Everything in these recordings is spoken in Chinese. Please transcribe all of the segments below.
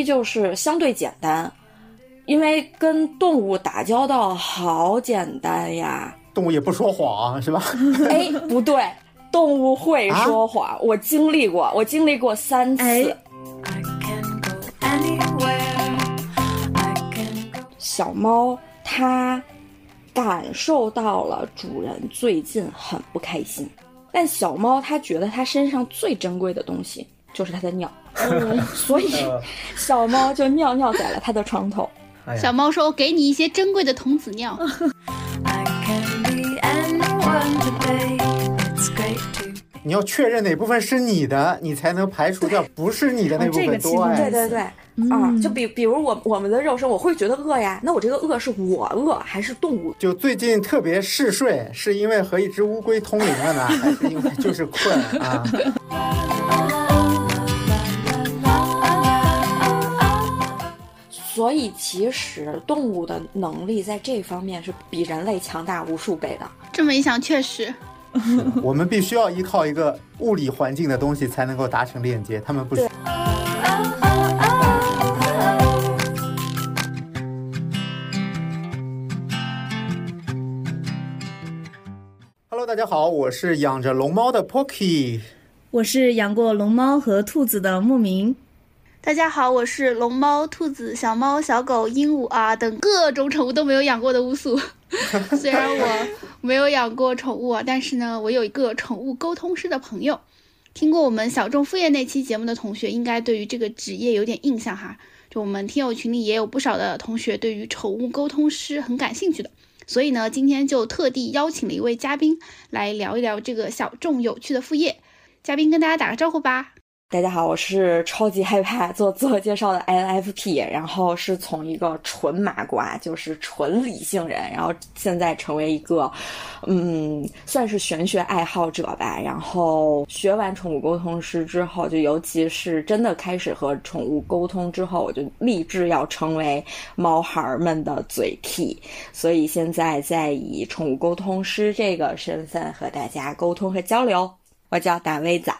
一就是相对简单，因为跟动物打交道好简单呀。动物也不说谎，是吧？哎，不对，动物会说谎，我经历过，我经历过三次。小猫它感受到了主人最近很不开心，但小猫它觉得它身上最珍贵的东西就是它的尿，嗯 所以小猫就尿尿在了它的床头。小猫说：“我给你一些珍贵的童子尿。”你要确认哪部分是你的，你才能排除掉不是你的那部分。对对对，啊，就比比如我我们的肉身，我会觉得饿呀。那我这个饿是我饿还是动物？就最近特别嗜睡，是因为和一只乌龟通灵了呢，还是因为就是困啊？所以其实动物的能力在这方面是比人类强大无数倍的。这么一想，确实。我们必须要依靠一个物理环境的东西才能够达成链接，他们不。Hello，大家好，我是养着龙猫的 Pocky，我是养过龙猫和兔子的牧民。大家好，我是龙猫、兔子、小猫、小狗、鹦鹉啊等各种宠物都没有养过的乌素。虽然我没有养过宠物啊，但是呢，我有一个宠物沟通师的朋友。听过我们小众副业那期节目的同学，应该对于这个职业有点印象哈。就我们听友群里也有不少的同学对于宠物沟通师很感兴趣的，所以呢，今天就特地邀请了一位嘉宾来聊一聊这个小众有趣的副业。嘉宾跟大家打个招呼吧。大家好，我是超级害怕做自我介绍的 INFP，然后是从一个纯麻瓜，就是纯理性人，然后现在成为一个，嗯，算是玄学爱好者吧。然后学完宠物沟通师之后，就尤其是真的开始和宠物沟通之后，我就立志要成为猫孩儿们的嘴替，所以现在在以宠物沟通师这个身份和大家沟通和交流。我叫大威子。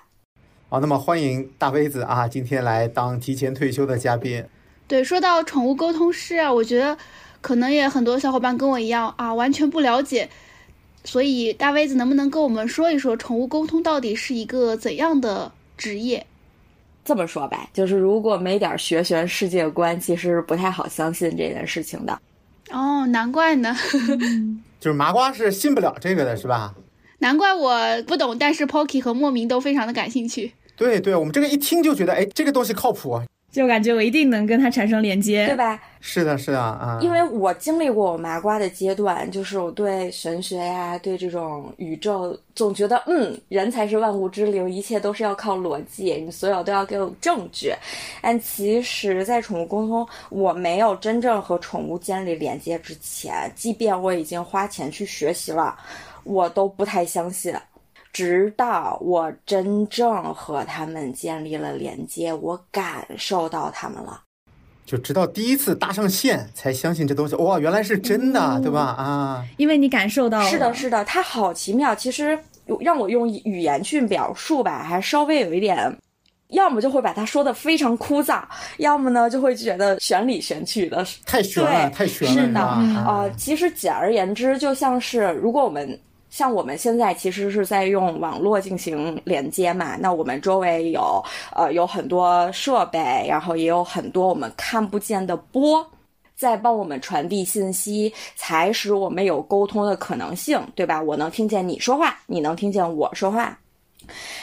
好，那么欢迎大杯子啊，今天来当提前退休的嘉宾。对，说到宠物沟通师啊，我觉得可能也很多小伙伴跟我一样啊，完全不了解。所以大杯子能不能跟我们说一说，宠物沟通到底是一个怎样的职业？这么说吧，就是如果没点学学世界观，其实不太好相信这件事情的。哦，难怪呢。就是麻瓜是信不了这个的，是吧？难怪我不懂，但是 Pocky 和莫名都非常的感兴趣。对对，我们这个一听就觉得，哎，这个东西靠谱，就感觉我一定能跟它产生连接，对吧？是的，是的啊，因为我经历过我麻瓜的阶段，就是我对神学呀，对这种宇宙，总觉得，嗯，人才是万物之灵，一切都是要靠逻辑，你所有都要给我证据。但其实，在宠物沟通，我没有真正和宠物建立连接之前，即便我已经花钱去学习了，我都不太相信。直到我真正和他们建立了连接，我感受到他们了，就直到第一次搭上线，才相信这东西哇，原来是真的，对吧？啊，因为你感受到是的，是的，它好奇妙。其实让我用语言去表述吧，还稍微有一点，要么就会把它说的非常枯燥，要么呢就会觉得玄里玄气的，太玄了，太玄了。是的，啊，其实简而言之，就像是如果我们。像我们现在其实是在用网络进行连接嘛，那我们周围有呃有很多设备，然后也有很多我们看不见的波，在帮我们传递信息，才使我们有沟通的可能性，对吧？我能听见你说话，你能听见我说话。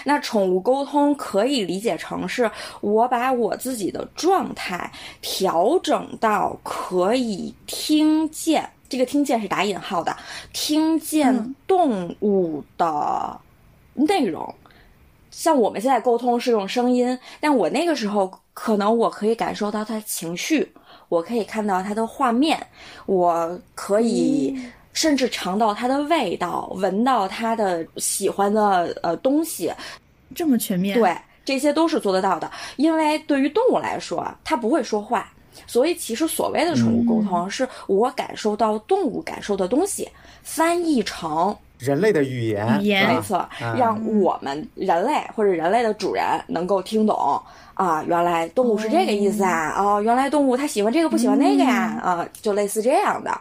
那宠物沟通可以理解成是我把我自己的状态调整到可以听见。这个听见是打引号的，听见动物的内容，像我们现在沟通是用声音，但我那个时候可能我可以感受到它情绪，我可以看到他的画面，我可以甚至尝到它的味道，闻到它的喜欢的呃东西，这么全面，对，这些都是做得到的，因为对于动物来说，它不会说话。所以其实所谓的宠物沟通，是我感受到动物感受的东西，翻译成人类的语言，语言没错，让我们人类或者人类的主人能够听懂啊，原来动物是这个意思啊，哦，原来动物它喜欢这个不喜欢那个呀，啊，就类似这样的。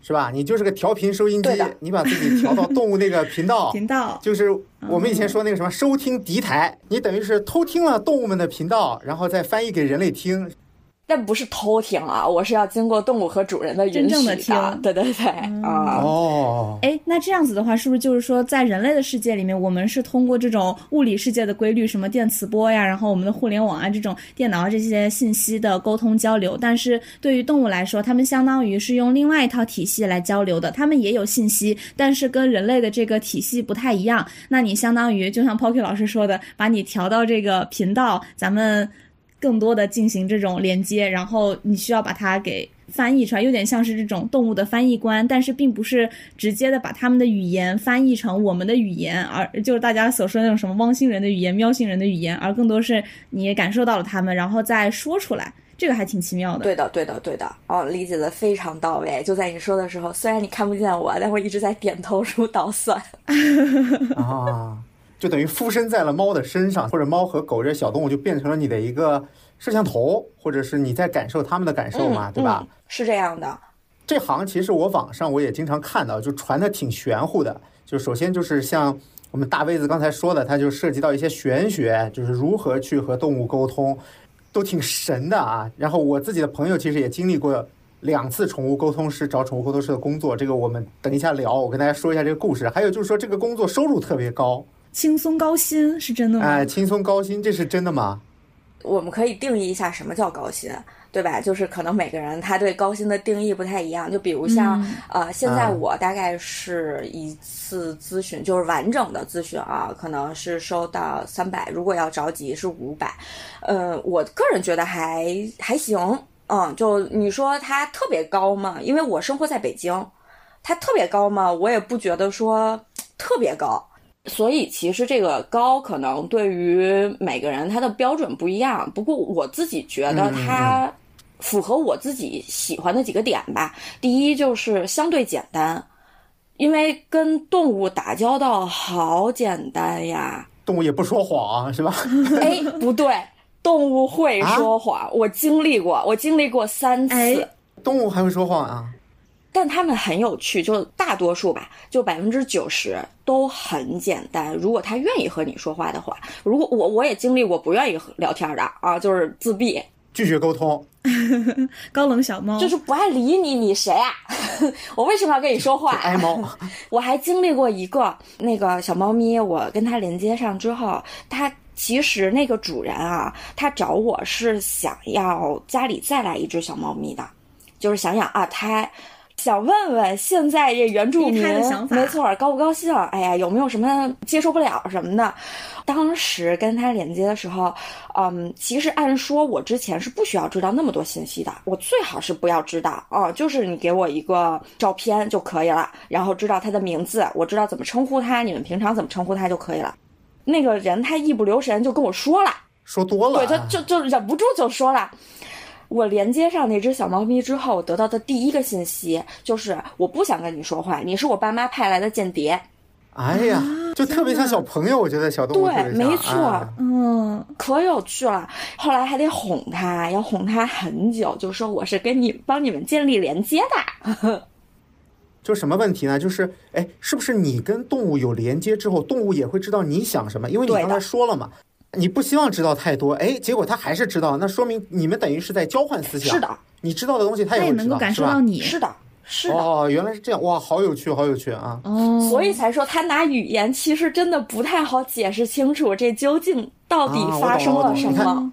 是吧？你就是个调频收音机，你把自己调到动物那个频道，频道就是我们以前说那个什么收听敌台，你等于是偷听了动物们的频道，然后再翻译给人类听。但不是偷听啊，我是要经过动物和主人的允许真正地听对对对，啊、哦，哎，那这样子的话，是不是就是说，在人类的世界里面，我们是通过这种物理世界的规律，什么电磁波呀，然后我们的互联网啊，这种电脑啊这些信息的沟通交流。但是对于动物来说，它们相当于是用另外一套体系来交流的，它们也有信息，但是跟人类的这个体系不太一样。那你相当于就像 Pocky 老师说的，把你调到这个频道，咱们更多的进行这种连接，然后你需要把它给翻译出来，有点像是这种动物的翻译官，但是并不是直接的把他们的语言翻译成我们的语言，而就是大家所说的那种什么汪星人的语言、喵星人的语言，而更多是你感受到了他们，然后再说出来，这个还挺奇妙的。对的，对的，对的，哦，理解的非常到位。就在你说的时候，虽然你看不见我，但我一直在点头如捣蒜。啊，就等于附身在了猫的身上，或者猫和狗这小动物就变成了你的一个摄像头，或者是你在感受它们的感受嘛，嗯对吧？嗯是这样的，这行其实我网上我也经常看到，就传的挺玄乎的。就首先就是像我们大杯子刚才说的，它就涉及到一些玄学，就是如何去和动物沟通，都挺神的啊。然后我自己的朋友其实也经历过两次宠物沟通师找宠物沟通师的工作，这个我们等一下聊。我跟大家说一下这个故事。还有就是说这个工作收入特别高，轻松高薪是真的吗？哎，轻松高薪，这是真的吗？我们可以定义一下什么叫高薪，对吧？就是可能每个人他对高薪的定义不太一样。就比如像、呃，现在啊我大概是一次咨询，就是完整的咨询啊，可能是收到三百，如果要着急是五百。呃，我个人觉得还还行，嗯，就你说它特别高嘛？因为我生活在北京，它特别高嘛？我也不觉得说特别高。所以其实这个高可能对于每个人他的标准不一样，不过我自己觉得它符合我自己喜欢的几个点吧。第一就是相对简单，因为跟动物打交道好简单呀。动物也不说谎，是吧？哎，不对，动物会说谎，我经历过，我经历过三次。哎动物还会说谎啊？但他们很有趣，就大多数吧，就百分之九十都很简单。如果他愿意和你说话的话，如果我我也经历过不愿意和聊天的啊，就是自闭，拒绝沟通，高冷小猫就是不爱理你，你谁啊？我为什么要跟你说话？爱猫。我还经历过一个那个小猫咪，我跟它连接上之后，它其实那个主人啊，他找我是想要家里再来一只小猫咪的，就是想养二胎。想问问现在这原住民没错，高不高兴？哎呀，有没有什么接受不了什么的？当时跟他连接的时候，嗯，其实按说我之前是不需要知道那么多信息的，我最好是不要知道啊、就是你给我一个照片就可以了，然后知道他的名字，我知道怎么称呼他，你们平常怎么称呼他就可以了。那个人他一不留神就跟我说了，说多了，对，他就就忍不住就说了。我连接上那只小猫咪之后，我得到的第一个信息就是我不想跟你说话，你是我爸妈派来的间谍。哎呀，就特别像小朋友，我觉得小动物对特别像没错啊嗯，可有趣了，后来还得哄它，要哄它很久，就说我是跟你帮你们建立连接的。就什么问题呢？就是哎，是不是你跟动物有连接之后，动物也会知道你想什么？因为你刚才说了嘛，你不希望知道太多，哎，结果他还是知道，那说明你们等于是在交换思想。是的，你知道的东西，它它也会知道，也能够感受到你。是的，是的。哦，原来是这样，哇，好有趣，好有趣啊！哦，所以才说他拿语言其实真的不太好解释清楚这究竟到底发生了什么。你看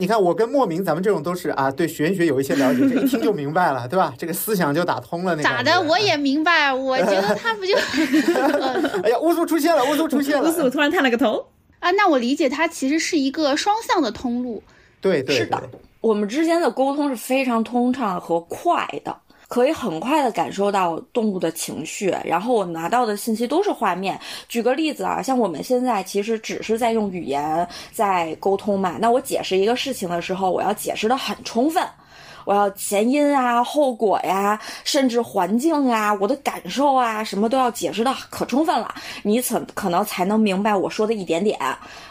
你看，我跟莫名，咱们这种都是啊，对玄学有一些了解，这一听 就明白了，对吧？这个思想就打通了，那咋的？我也明白，我觉得他不就，呃 哎呀，乌苏出现了，乌苏出现了乌，苏突然探了个头，啊？那我理解它其实是一个双向的通路。对对对是的，我们之间的沟通是非常通畅和快的，可以很快的感受到动物的情绪，然后我拿到的信息都是画面。举个例子啊，像我们现在其实只是在用语言在沟通嘛，那我解释一个事情的时候，我要解释的很充分。我要前因啊、后果呀，甚至环境啊、我的感受啊，什么都要解释的可充分了，你怎可能才能明白我说的一点点。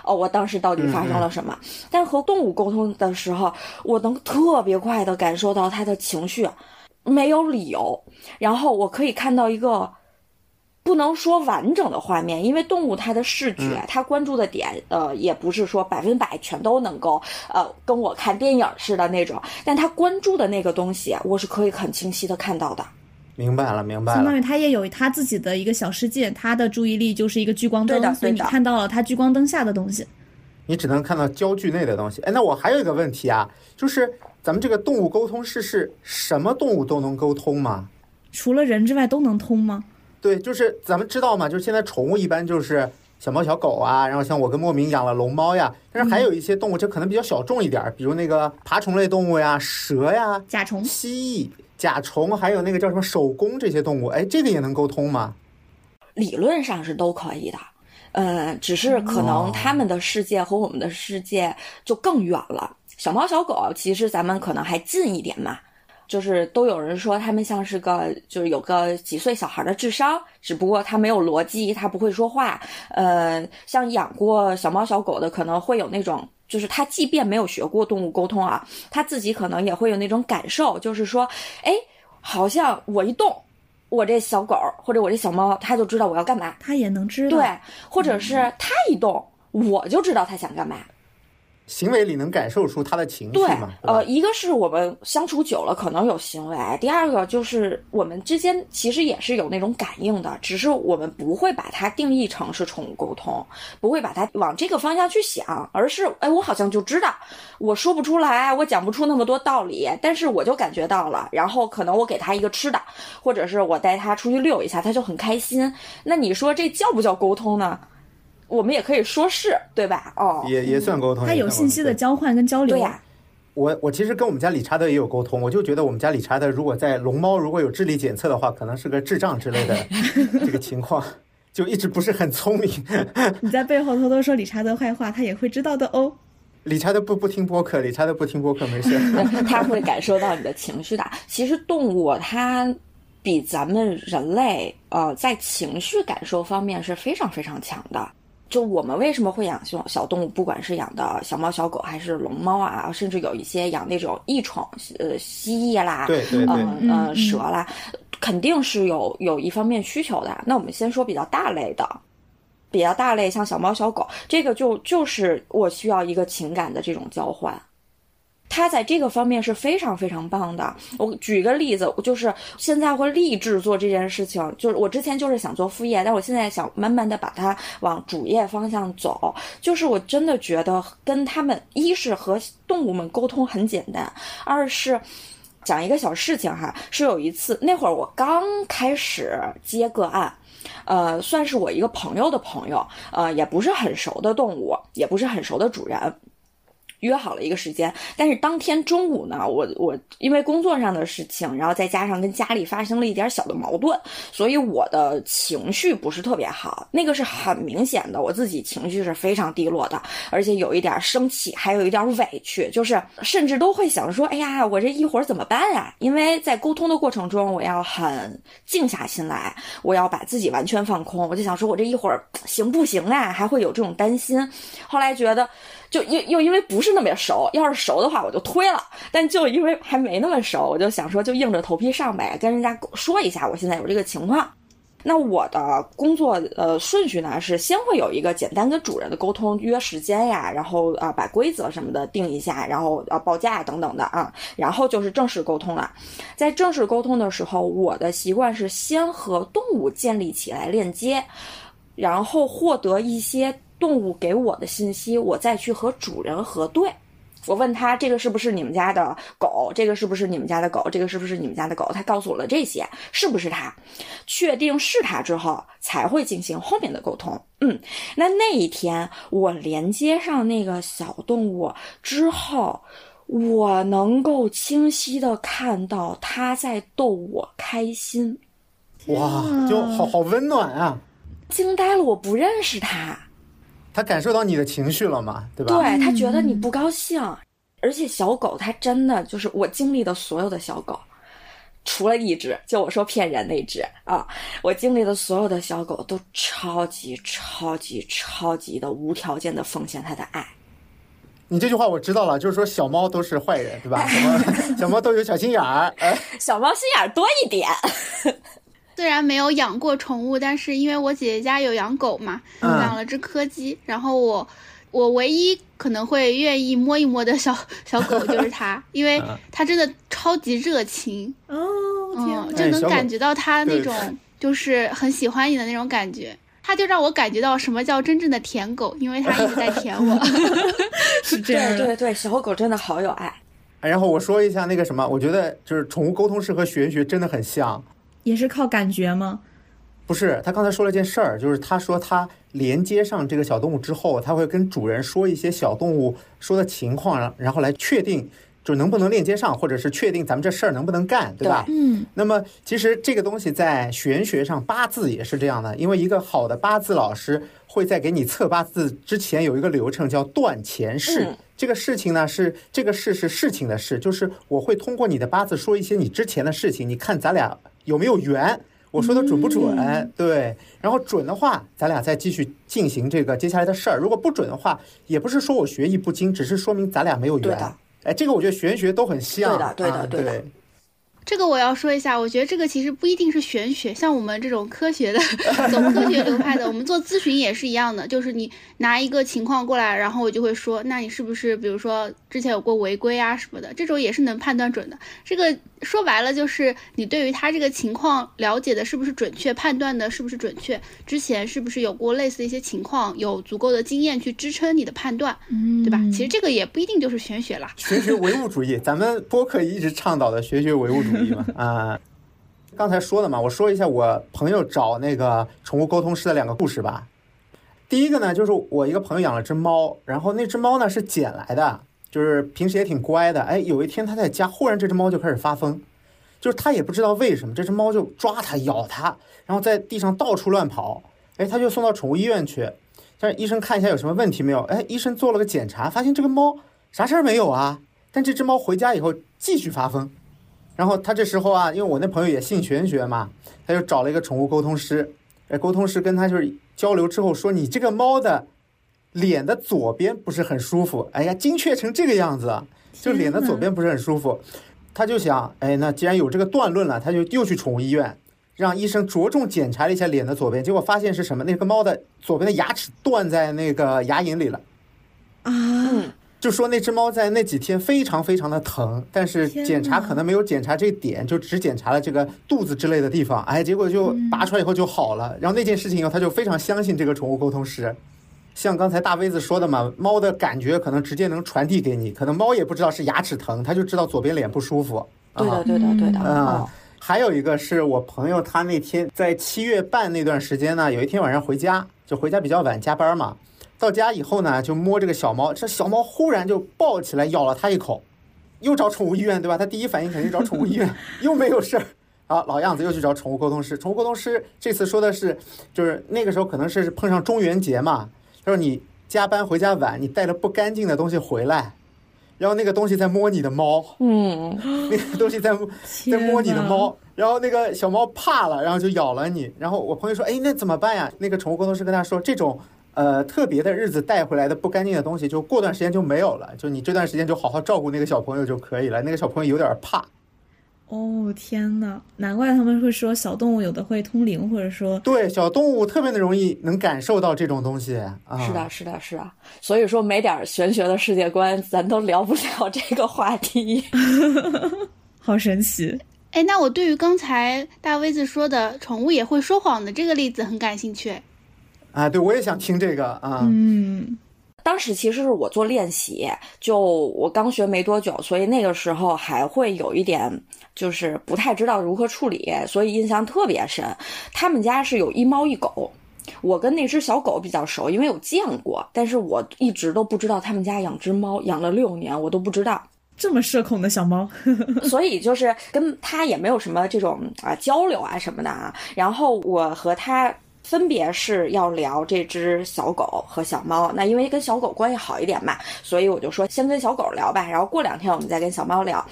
哦，我当时到底发生了什么？但和动物沟通的时候，我能特别快的感受到它的情绪，没有理由，然后我可以看到一个。不能说完整的画面，因为动物它的视觉，它关注的点，呃，也不是说百分百全都能够，呃，跟我看电影似的那种。但它关注的那个东西，我是可以很清晰的看到的。明白了，明白了。相当于它也有它自己的一个小世界，它的注意力就是一个聚光灯，所以你看到了它聚光灯下的东西。你只能看到焦距内的东西。哎，那我还有一个问题啊，就是咱们这个动物沟通是是什么动物都能沟通吗？除了人之外都能通吗？对，就是咱们知道嘛，就是现在宠物一般就是小猫小狗啊，然后像我跟莫名养了龙猫呀，但是还有一些动物，这可能比较小众一点，比如那个爬虫类动物呀，蛇呀，甲虫、蜥蜴、甲虫，还有那个叫什么手工这些动物，哎，这个也能沟通吗？理论上是都可以的，嗯，只是可能他们的世界和我们的世界就更远了。小猫小狗其实咱们可能还近一点嘛。就是都有人说他们像是个，就是有个几岁小孩的智商，只不过他没有逻辑，他不会说话。呃，像养过小猫小狗的，可能会有那种，就是他即便没有学过动物沟通啊，他自己可能也会有那种感受，就是说，哎，好像我一动，我这小狗或者我这小猫，它就知道我要干嘛，它也能知道。对，或者是它一动，我就知道它想干嘛。行为里能感受出他的情绪吗？对，呃，一个是我们相处久了可能有行为，第二个就是我们之间其实也是有那种感应的，只是我们不会把它定义成是宠物沟通，不会把它往这个方向去想，而是哎，我好像就知道，我说不出来，我讲不出那么多道理，但是我就感觉到了，然后可能我给他一个吃的，或者是我带他出去遛一下，他就很开心。那你说这叫不叫沟通呢？我们也可以说是对吧？哦，也也算沟通。它有信息的交换跟交流。对呀，我我其实跟我们家理查德也有沟通，我就觉得我们家理查德如果在龙猫如果有智力检测的话，可能是个智障之类的 这个情况，就一直不是很聪明。你在背后偷偷说理查德坏话，他也会知道的哦。理查德不不听播客，理查德不听播客没事。他会感受到你的情绪的。其实动物它比咱们人类呃在情绪感受方面是非常非常强的。就我们为什么会养小小动物，不管是养的小猫小狗还是龙猫啊，甚至有一些养那种异宠，呃，蜥蜴啦，对对对，嗯蛇啦，肯定是有有一方面需求的。那我们先说比较大类的，比较大类像小猫小狗，这个就就是我需要一个情感的这种交换。他在这个方面是非常非常棒的。我举一个例子，我就是现在会立志做这件事情。就是我之前就是想做副业，但我现在想慢慢的把它往主业方向走。就是我真的觉得跟他们，一是和动物们沟通很简单，二是讲一个小事情哈。是有一次那会儿我刚开始接个案，呃，算是我一个朋友的朋友，呃，也不是很熟的动物，也不是很熟的主人。约好了一个时间，但是当天中午呢，我我因为工作上的事情，然后再加上跟家里发生了一点小的矛盾，所以我的情绪不是特别好。那个是很明显的，我自己情绪是非常低落的，而且有一点生气，还有一点委屈，就是甚至都会想说：“哎呀，我这一会儿怎么办啊？”因为在沟通的过程中，我要很静下心来，我要把自己完全放空。我就想说，我这一会儿行不行啊？还会有这种担心。后来觉得。就又又因为不是那么熟，要是熟的话我就推了，但就因为还没那么熟，我就想说就硬着头皮上呗，跟人家说一下我现在有这个情况。那我的工作呃顺序呢是先会有一个简单跟主人的沟通，约时间呀，然后啊把规则什么的定一下，然后啊报价等等的啊，然后就是正式沟通了。在正式沟通的时候，我的习惯是先和动物建立起来链接，然后获得一些。动物给我的信息，我再去和主人核对。我问他这个是不是你们家的狗，这个是不是你们家的狗，这个是不是你们家的狗？他告诉我了这些，是不是他？确定是他之后，才会进行后面的沟通。嗯，那那一天我连接上那个小动物之后，我能够清晰的看到他在逗我开心。哇，就好好温暖啊！惊呆了，我不认识他。他感受到你的情绪了吗？对吧？对他觉得你不高兴，而且小狗它真的就是我经历的所有的小狗，除了一只，就我说骗人那只啊，我经历的所有的小狗都超级超级超级的无条件的奉献它的爱。你这句话我知道了，就是说小猫都是坏人，对吧？小猫小猫都有小心眼儿，哎，小猫心眼儿多一点。虽然没有养过宠物，但是因为我姐姐家有养狗嘛，嗯养了只柯基，然后我我唯一可能会愿意摸一摸的小小狗就是它，因为 嗯它真的超级热情，哦嗯，就能感觉到它那种 就是很喜欢你的那种感觉。它就让我感觉到什么叫真正的舔狗，因为它一直在舔我。是这样，对对对，小狗真的好有爱。然后我说一下那个什么，我觉得就是宠物沟通师和玄学真的很像。也是靠感觉吗？不是，他刚才说了件事儿，就是他说他连接上这个小动物之后，他会跟主人说一些小动物说的情况，然然后来确定就能不能链接上，或者是确定咱们这事儿能不能干，对吧？嗯，那么其实这个东西在玄学上，八字也是这样的，因为一个好的八字老师会在给你测八字之前有一个流程叫断前世。嗯这个事情呢是这个事是事情的事，就是我会通过你的八字说一些你之前的事情，你看咱俩有没有缘。我说的准不准？对，然后准的话，咱俩再继续进行这个接下来的事儿。如果不准的话，也不是说我学艺不精，只是说明咱俩没有缘。哎，这个我觉得玄学都很像。对的对的啊对的对这个我要说一下，我觉得这个其实不一定是玄学，像我们这种科学的、走科学流派的，我们做咨询也是一样的，就是你拿一个情况过来，然后我就会说，那你是不是比如说之前有过违规啊什么的，这种也是能判断准的。这个说白了就是你对于他这个情况了解的是不是准确，判断的是不是准确，之前是不是有过类似的一些情况，有足够的经验去支撑你的判断，嗯对吧？其实这个也不一定就是玄学啦。玄学唯物主义，咱们播客一直倡导的玄学唯物主义嘛，啊、刚才说的嘛，我说一下我朋友找那个宠物沟通师的两个故事吧。第一个呢，就是我一个朋友养了只猫，然后那只猫呢是捡来的，就是平时也挺乖的。哎，有一天他在家，忽然这只猫就开始发疯，就是他也不知道为什么，这只猫就抓它、咬它，然后在地上到处乱跑。哎，他就送到宠物医院去，但是医生看一下有什么问题没有。哎，医生做了个检查，发现这个猫啥事儿没有啊，但这只猫回家以后继续发疯。然后他这时候啊，因为我那朋友也信玄学嘛，他就找了一个宠物沟通师。哎，沟通师跟他就是交流之后说，你这个猫的脸的左边不是很舒服。哎呀，精确成这个样子，就脸的左边不是很舒服。他就想，哎，那既然有这个断论了，他就又去宠物医院，让医生着重检查了一下脸的左边，结果发现是什么？那个猫的左边的牙齿断在那个牙龈里了。啊，嗯，就说那只猫在那几天非常非常的疼，但是检查可能没有检查这点，就只检查了这个肚子之类的地方，哎，结果就拔出来以后就好了。然后那件事情以后，他就非常相信这个宠物沟通师。像刚才大杯子说的嘛，猫的感觉可能直接能传递给你，可能猫也不知道是牙齿疼，它就知道左边脸不舒服。啊对的，对的，对的。嗯哦，还有一个是我朋友，他那天在七月半那段时间呢，有一天晚上回家，就回家比较晚，加班嘛。到家以后呢，就摸这个小猫，这小猫忽然就抱起来咬了他一口，又找宠物医院，对吧？他第一反应肯定找宠物医院，又没有事儿。啊，老样子又去找宠物沟通师。宠物沟通师这次说的是，就是那个时候可能是碰上中元节嘛，他说你加班回家晚，你带了不干净的东西回来，然后那个东西在摸你的猫，嗯，那个东西在在摸你的猫，然后那个小猫怕了，然后就咬了你。然后我朋友说：“哎，那怎么办呀？”那个宠物沟通师跟他说：“这种呃特别的日子带回来的不干净的东西，就过段时间就没有了。就你这段时间就好好照顾那个小朋友就可以了。那个小朋友有点怕。哦天呐，难怪他们会说小动物有的会通灵，或者说对，小动物特别的容易能感受到这种东西啊。是的，是的，是的。所以说，没点玄学的世界观，咱都聊不了这个话题。好神奇。哎，那我对于刚才大威子说的宠物也会说谎的这个例子很感兴趣。啊，对我也想听这个啊。嗯，当时其实是我做练习，就我刚学没多久，所以那个时候还会有一点就是不太知道如何处理，所以印象特别深。他们家是有一猫一狗，我跟那只小狗比较熟，因为有见过，但是我一直都不知道他们家养只猫，养了六年我都不知道。这么社恐的小猫，所以就是跟他也没有什么这种啊交流啊什么的啊。然后我和他分别是要聊这只小狗和小猫。那因为跟小狗关系好一点嘛，所以我就说先跟小狗聊吧，然后过两天我们再跟小猫聊，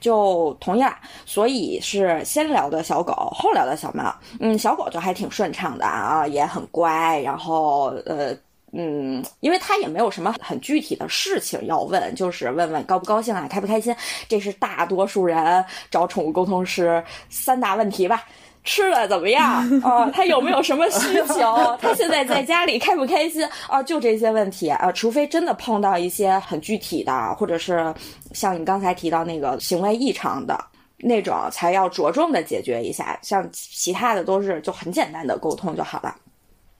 就同意了。所以是先聊的小狗，后聊的小猫。嗯，小狗就还挺顺畅的啊，也很乖，然后呃。嗯，因为他也没有什么很具体的事情要问，就是问问高不高兴啊，开不开心，这是大多数人找宠物沟通师三大问题吧。吃的怎么样 啊？他有没有什么需求？他现在在家里开不开心啊？就这些问题啊，除非真的碰到一些很具体的，或者是像你刚才提到那个行为异常的那种，才要着重的解决一下。像其他的都是就很简单的沟通就好了。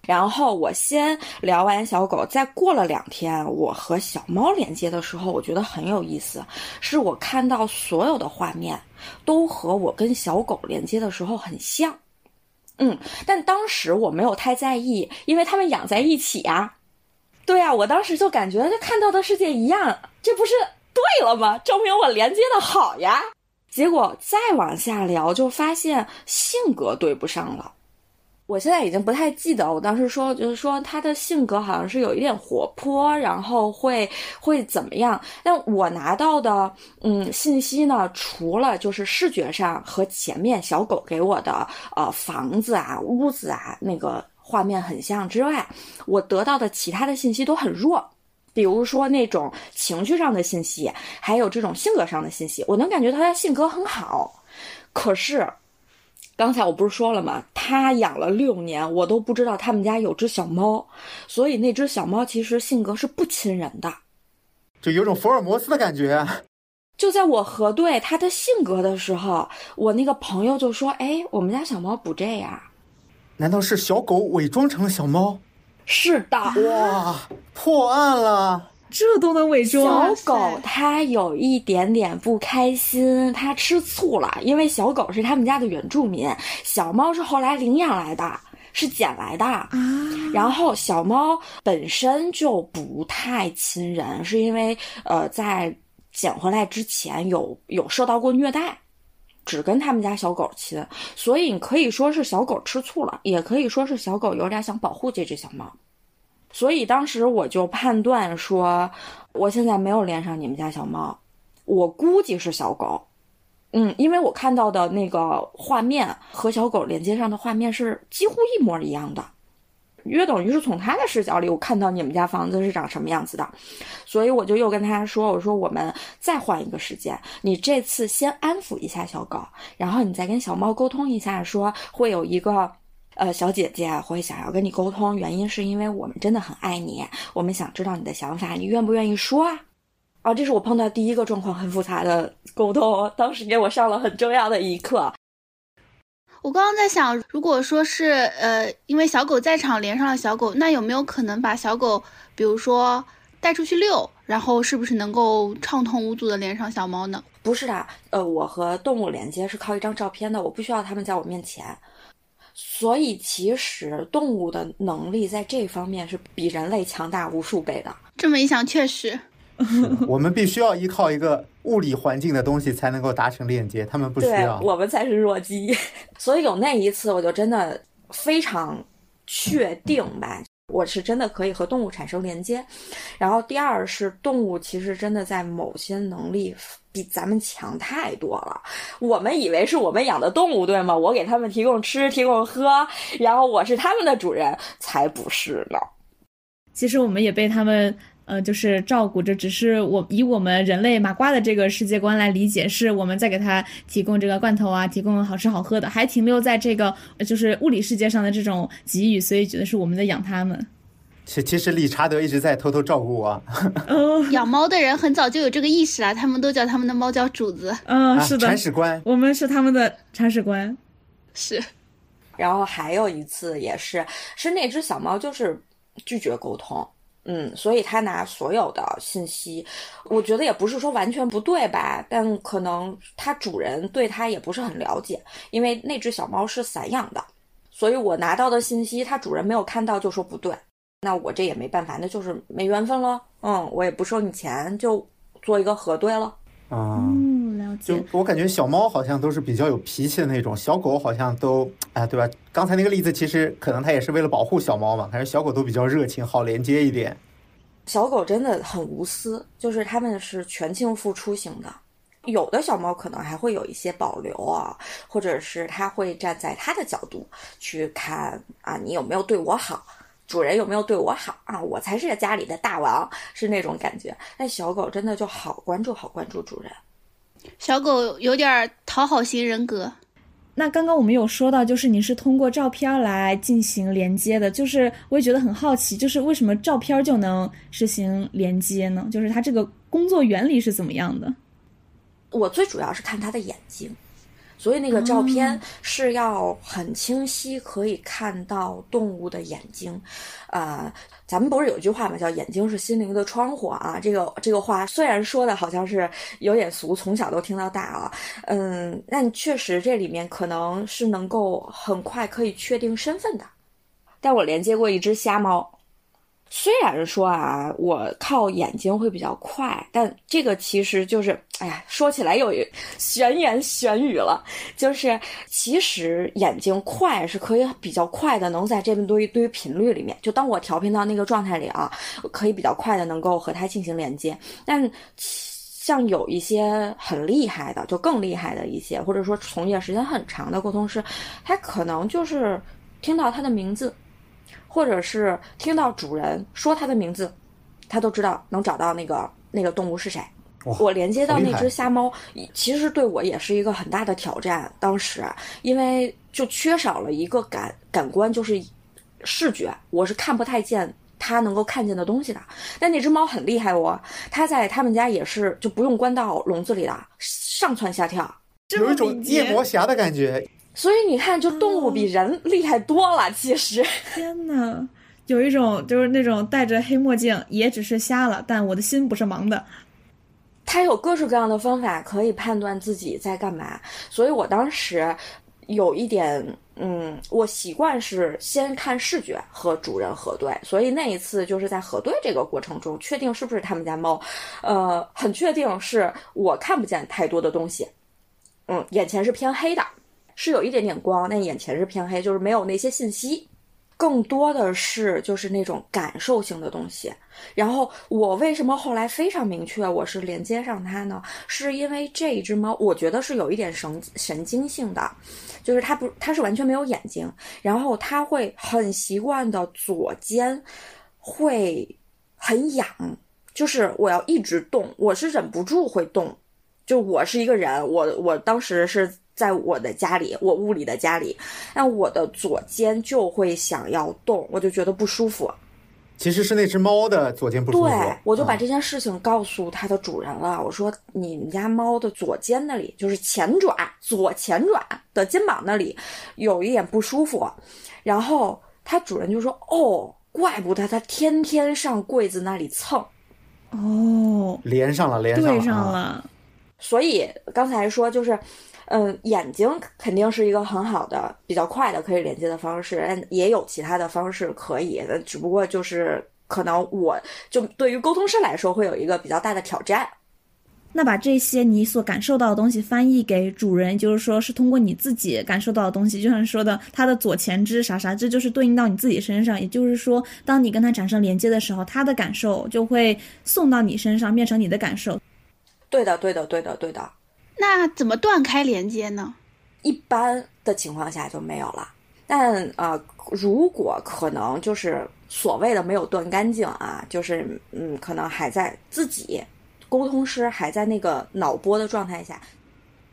然后我先聊完小狗，再过了两天，我和小猫连接的时候，我觉得很有意思，是我看到所有的画面都和我跟小狗连接的时候很像，嗯，但当时我没有太在意，因为他们养在一起呀。对呀，我当时就感觉看到的世界一样，这不是对了吗？证明我连接的好呀。结果再往下聊，就发现性格对不上了。我现在已经不太记得我当时说，就是说他的性格好像是有一点活泼，然后会会怎么样？但我拿到的嗯信息呢，除了就是视觉上和前面小狗给我的呃房子啊、屋子啊那个画面很像之外，我得到的其他的信息都很弱，比如说那种情绪上的信息，还有这种性格上的信息，我能感觉他的性格很好，可是。刚才我不是说了吗？他养了六年，我都不知道他们家有只小猫，所以那只小猫其实性格是不亲人的，就有种福尔摩斯的感觉。就在我核对它的性格的时候，我那个朋友就说：“哎，我们家小猫不这样。”难道是小狗伪装成了小猫？是的，哇，破案了。这都能伪装？小狗它有一点点不开心，它吃醋了，因为小狗是他们家的原住民，小猫是后来领养来的，是捡来的啊。然后小猫本身就不太亲人，是因为呃在捡回来之前有有受到过虐待，只跟他们家小狗亲，所以你可以说是小狗吃醋了，也可以说是小狗有点想保护这只小猫。所以当时我就判断说，我现在没有连上你们家小猫，我估计是小狗，嗯，因为我看到的那个画面和小狗连接上的画面是几乎一模一样的，约等于是从他的视角里我看到你们家房子是长什么样子的，所以我就又跟他说，我说我们再换一个时间，你这次先安抚一下小狗，然后你再跟小猫沟通一下，说会有一个。呃，小姐姐会想要跟你沟通，原因是因为我们真的很爱你，我们想知道你的想法，你愿不愿意说啊？啊，这是我碰到第一个状况很复杂的沟通，当时给我上了很重要的一课。我刚刚在想，如果说是呃，因为小狗在场连上了小狗，那有没有可能把小狗，比如说带出去遛，然后是不是能够畅通无阻的连上小猫呢？不是的，呃，我和动物连接是靠一张照片的，我不需要它们在我面前。所以，其实动物的能力在这方面是比人类强大无数倍的。这么一想，确实，我们必须要依靠一个物理环境的东西才能够达成链接，他们不需要。我们才是弱鸡。所以有那一次，我就真的非常确定吧。我是真的可以和动物产生连接，然后第二是动物其实真的在某些能力比咱们强太多了。我们以为是我们养的动物，对吗？我给他们提供吃、提供喝，然后我是他们的主人，才不是呢。其实我们也被他们。呃，就是照顾着，只是我以我们人类麻瓜的这个世界观来理解，是我们在给他提供这个罐头啊，提供好吃好喝的，还停留在这个就是物理世界上的这种给予，所以觉得是我们在养他们。其其实理查德一直在偷偷照顾我。养猫的人很早就有这个意识了，他们都叫他们的猫叫主子。嗯，是的，铲屎官，我们是他们的铲屎官。是。然后还有一次也是，是那只小猫就是拒绝沟通。嗯，所以他拿所有的信息，我觉得也不是说完全不对吧，但可能他主人对他也不是很了解，因为那只小猫是散养的，所以我拿到的信息，它主人没有看到就说不对，那我这也没办法，那就是没缘分了。嗯，我也不收你钱，就做一个核对了。啊，嗯，了就我感觉小猫好像都是比较有脾气的那种，小狗好像都哎，对吧？刚才那个例子其实可能它也是为了保护小猫嘛，还是小狗都比较热情，好连接一点。小狗真的很无私，就是它们是全情付出型的。有的小猫可能还会有一些保留啊，或者是它会站在它的角度去看啊，你有没有对我好，主人有没有对我好啊？我才是家里的大王，是那种感觉。但小狗真的就好关注，好关注主人。小狗有点讨好型人格。那刚刚我们有说到，就是你是通过照片来进行连接的，就是我也觉得很好奇，就是为什么照片就能实行连接呢？就是它这个工作原理是怎么样的？我最主要是看它的眼睛，所以那个照片是要很清晰，可以看到动物的眼睛。啊，咱们不是有句话嘛，叫“眼睛是心灵的窗户”啊。这个这个话虽然说的好像是有点俗，从小都听到大啊。嗯，但确实这里面可能是能够很快可以确定身份的。但我连接过一只瞎猫。虽然说啊，我靠眼睛会比较快，但这个其实就是，哎呀，说起来有玄言玄语了。就是其实眼睛快是可以比较快的，能在这么多一堆频率里面，就当我调频到那个状态里啊，可以比较快的能够和它进行连接。但像有一些很厉害的，就更厉害的一些，或者说从业时间很长的沟通师，他可能就是听到他的名字。或者是听到主人说它的名字，它都知道能找到那个那个动物是谁。我连接到那只瞎猫，其实对我也是一个很大的挑战。当时因为就缺少了一个感感官，就是视觉，我是看不太见它能够看见的东西的。但那只猫很厉害哦，它在他们家也是就不用关到笼子里的，上蹿下跳，有一种夜魔侠的感觉。所以你看，就动物比人厉害多了。其实，天呐，有一种就是那种戴着黑墨镜，也只是瞎了，但我的心不是盲的。他有各式各样的方法可以判断自己在干嘛。所以我当时有一点，嗯，我习惯是先看视觉和主人核对。所以那一次就是在核对这个过程中，确定是不是他们家猫，呃，很确定是我看不见太多的东西，嗯，眼前是偏黑的。是有一点点光，但眼前是偏黑，就是没有那些信息，更多的是就是那种感受性的东西。然后我为什么后来非常明确我是连接上它呢？是因为这一只猫，我觉得是有一点神神经性的，就是它不，它是完全没有眼睛，然后它会很习惯的左肩会很痒，就是我要一直动，我是忍不住会动，就我是一个人，我我当时是。在我的家里，我屋里的家里，那我的左肩就会想要动，我就觉得不舒服。其实是那只猫的左肩不舒服。对，我就把这件事情告诉它的主人了。我说：“你们家猫的左肩那里，就是前爪左前爪的肩膀那里，有一点不舒服。”然后它主人就说：“哦，怪不得它天天上柜子那里蹭。”哦，连上了，连上了。上了。所以刚才说就是。嗯，眼睛肯定是一个很好的、比较快的可以连接的方式，但也有其他的方式可以。只不过就是可能我就对于沟通师来说会有一个比较大的挑战。那把这些你所感受到的东西翻译给主人，就是说是通过你自己感受到的东西，就像说的他的左前肢啥啥，这就是对应到你自己身上。也就是说，当你跟他产生连接的时候，他的感受就会送到你身上，变成你的感受。对的，对的，对的，对的。那怎么断开连接呢？一般的情况下就没有了。但呃，如果可能就是所谓的没有断干净啊，就是嗯，可能还在自己沟通师还在那个脑波的状态下。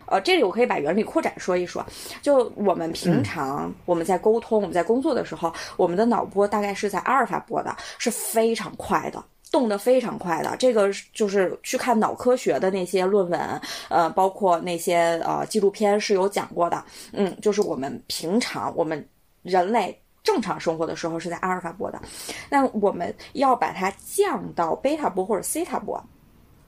呃，这里我可以把原理扩展说一说。就我们平常我们在沟通、我们在工作的时候，我们的脑波大概是在阿尔法波的，是非常快的。动得非常快的，这个就是去看脑科学的那些论文，呃，包括那些呃纪录片是有讲过的。嗯，就是我们平常我们人类正常生活的时候是在阿尔法波的，那我们要把它降到贝塔波或者西塔波，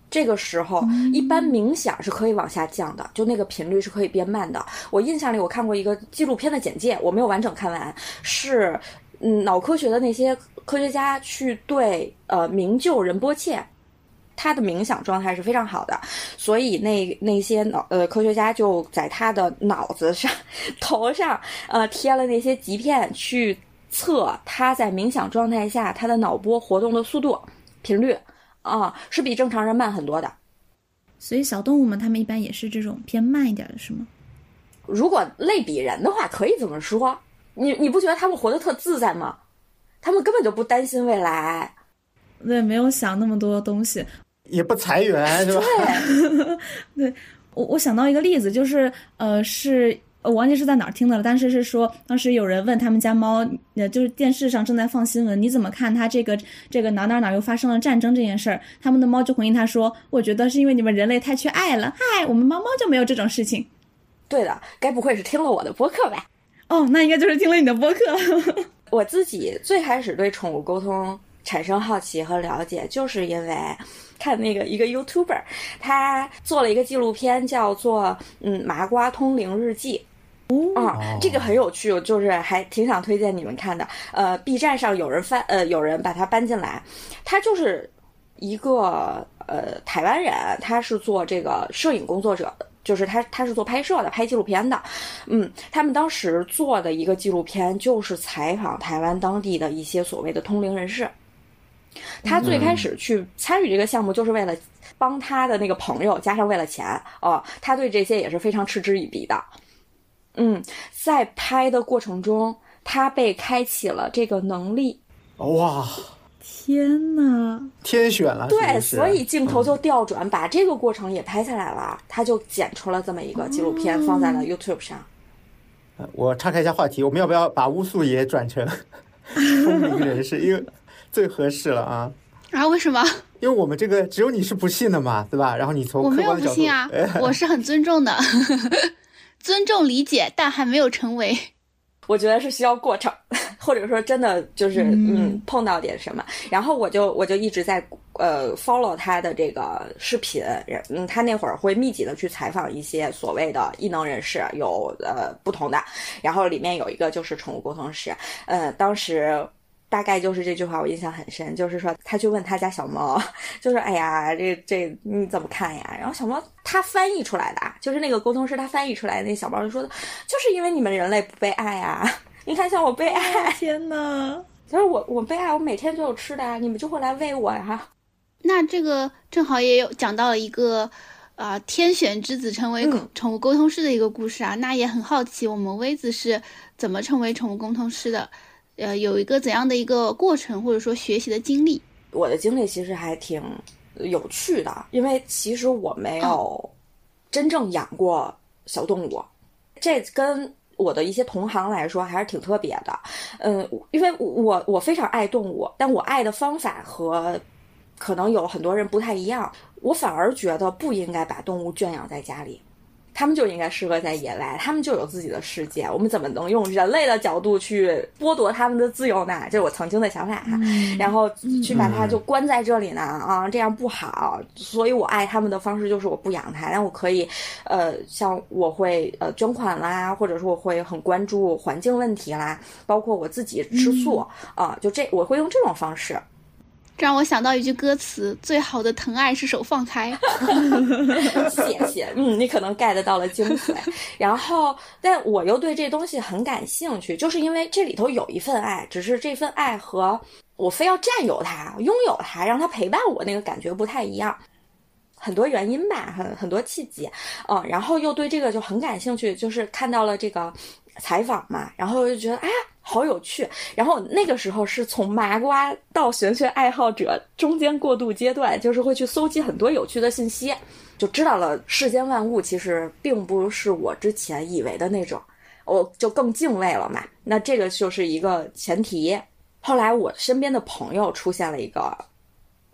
这个时候一般冥想是可以往下降的，就那个频率是可以变慢的。我印象里我看过一个纪录片的简介，我没有完整看完，是嗯脑科学的那些。科学家去对呃名救仁波切，他的冥想状态是非常好的，所以那那些脑呃科学家就在他的脑子上、头上呃贴了那些极片去测他在冥想状态下他的脑波活动的速度、频率啊，是比正常人慢很多的。所以小动物们它们一般也是这种偏慢一点的，是吗？如果类比人的话，可以这么说。你你不觉得他们活得特自在吗？他们根本就不担心未来。对，没有想那么多东西，也不裁员，是吧？对，我我想到一个例子，就是呃，是我忘记是在哪儿听的了，但是是说当时有人问他们家猫，呃，就是电视上正在放新闻，你怎么看它这个这个哪哪哪又发生了战争这件事儿？他们的猫就回应他说：“我觉得是因为你们人类太缺爱了，嗨，我们猫猫就没有这种事情。”对的，该不会是听了我的播客吧？哦，那应该就是听了你的播客。我自己最开始对宠物沟通产生好奇和了解，就是因为看那个一个 YouTuber，他做了一个纪录片，叫做《嗯麻瓜通灵日记》。啊，这个很有趣，就是还挺想推荐你们看的。呃，B 站上有人翻，呃，有人把它搬进来。他就是一个呃台湾人，他是做这个摄影工作者的。就是他，他是做拍摄的，拍纪录片的，嗯，他们当时做的一个纪录片就是采访台湾当地的一些所谓的通灵人士。他最开始去参与这个项目，就是为了帮他的那个朋友，加上为了钱哦，他对这些也是非常嗤之以鼻的。嗯，在拍的过程中，他被开启了这个能力。哇！天呐，天选了！对，所以镜头就调转，把这个过程也拍下来了，他就剪出了这么一个纪录片，放在了 YouTube 上。我岔开一下话题，我们要不要把乌素也转成 通灵人士？因为最合适了啊！啊？为什么？因为我们这个只有你是不信的嘛，对吧？然后你从我没有不信啊，我是很尊重的，尊重理解，但还没有成为。我觉得是需要过程，或者说真的就是嗯碰到点什么，然后我就我就一直在呃 follow 他的这个视频，嗯，他那会儿会密集的去采访一些所谓的异能人士，有呃不同的，然后里面有一个就是宠物沟通师，呃，当时。大概就是这句话，我印象很深，就是说他去问他家小猫，就是哎呀，这这你怎么看呀？然后小猫他翻译出来的，就是那个沟通师他翻译出来，那小猫就说的，就是因为你们人类不被爱啊！你看像我被爱，天呐，就是我我被爱，我每天都有吃的啊，你们就会来喂我呀。那这个正好也有讲到了一个啊天选之子成为宠物沟通师的一个故事啊，那也很好奇，我们威子是怎么成为宠物沟通师的？呃，有一个怎样的一个过程，或者说学习的经历？我的经历其实还挺有趣的，因为其实我没有真正养过小动物，这跟我的一些同行来说还是挺特别的。嗯，因为我我非常爱动物，但我爱的方法和可能有很多人不太一样。我反而觉得不应该把动物圈养在家里。他们就应该适合在野外，他们就有自己的世界。我们怎么能用人类的角度去剥夺他们的自由呢？这是我曾经的想法哈。然后去把它就关在这里呢啊，这样不好。所以我爱他们的方式就是我不养它，但我可以，呃，像我会呃捐款啦，或者说我会很关注环境问题啦，包括我自己吃素啊，就这我会用这种方式。这让我想到一句歌词：“最好的疼爱是手放开。”谢谢，嗯，你可能 get 到了精髓。然后，但我又对这东西很感兴趣，就是因为这里头有一份爱，只是这份爱和我非要占有它、拥有它、让它陪伴我那个感觉不太一样，很多原因吧，很很多契机，嗯，然后又对这个就很感兴趣，就是看到了这个采访嘛，然后就觉得，哎呀。好有趣，然后那个时候是从麻瓜到玄学爱好者中间过渡阶段，就是会去搜集很多有趣的信息，就知道了世间万物其实并不是我之前以为的那种，我就更敬畏了嘛。那这个就是一个前提。后来我身边的朋友出现了一个。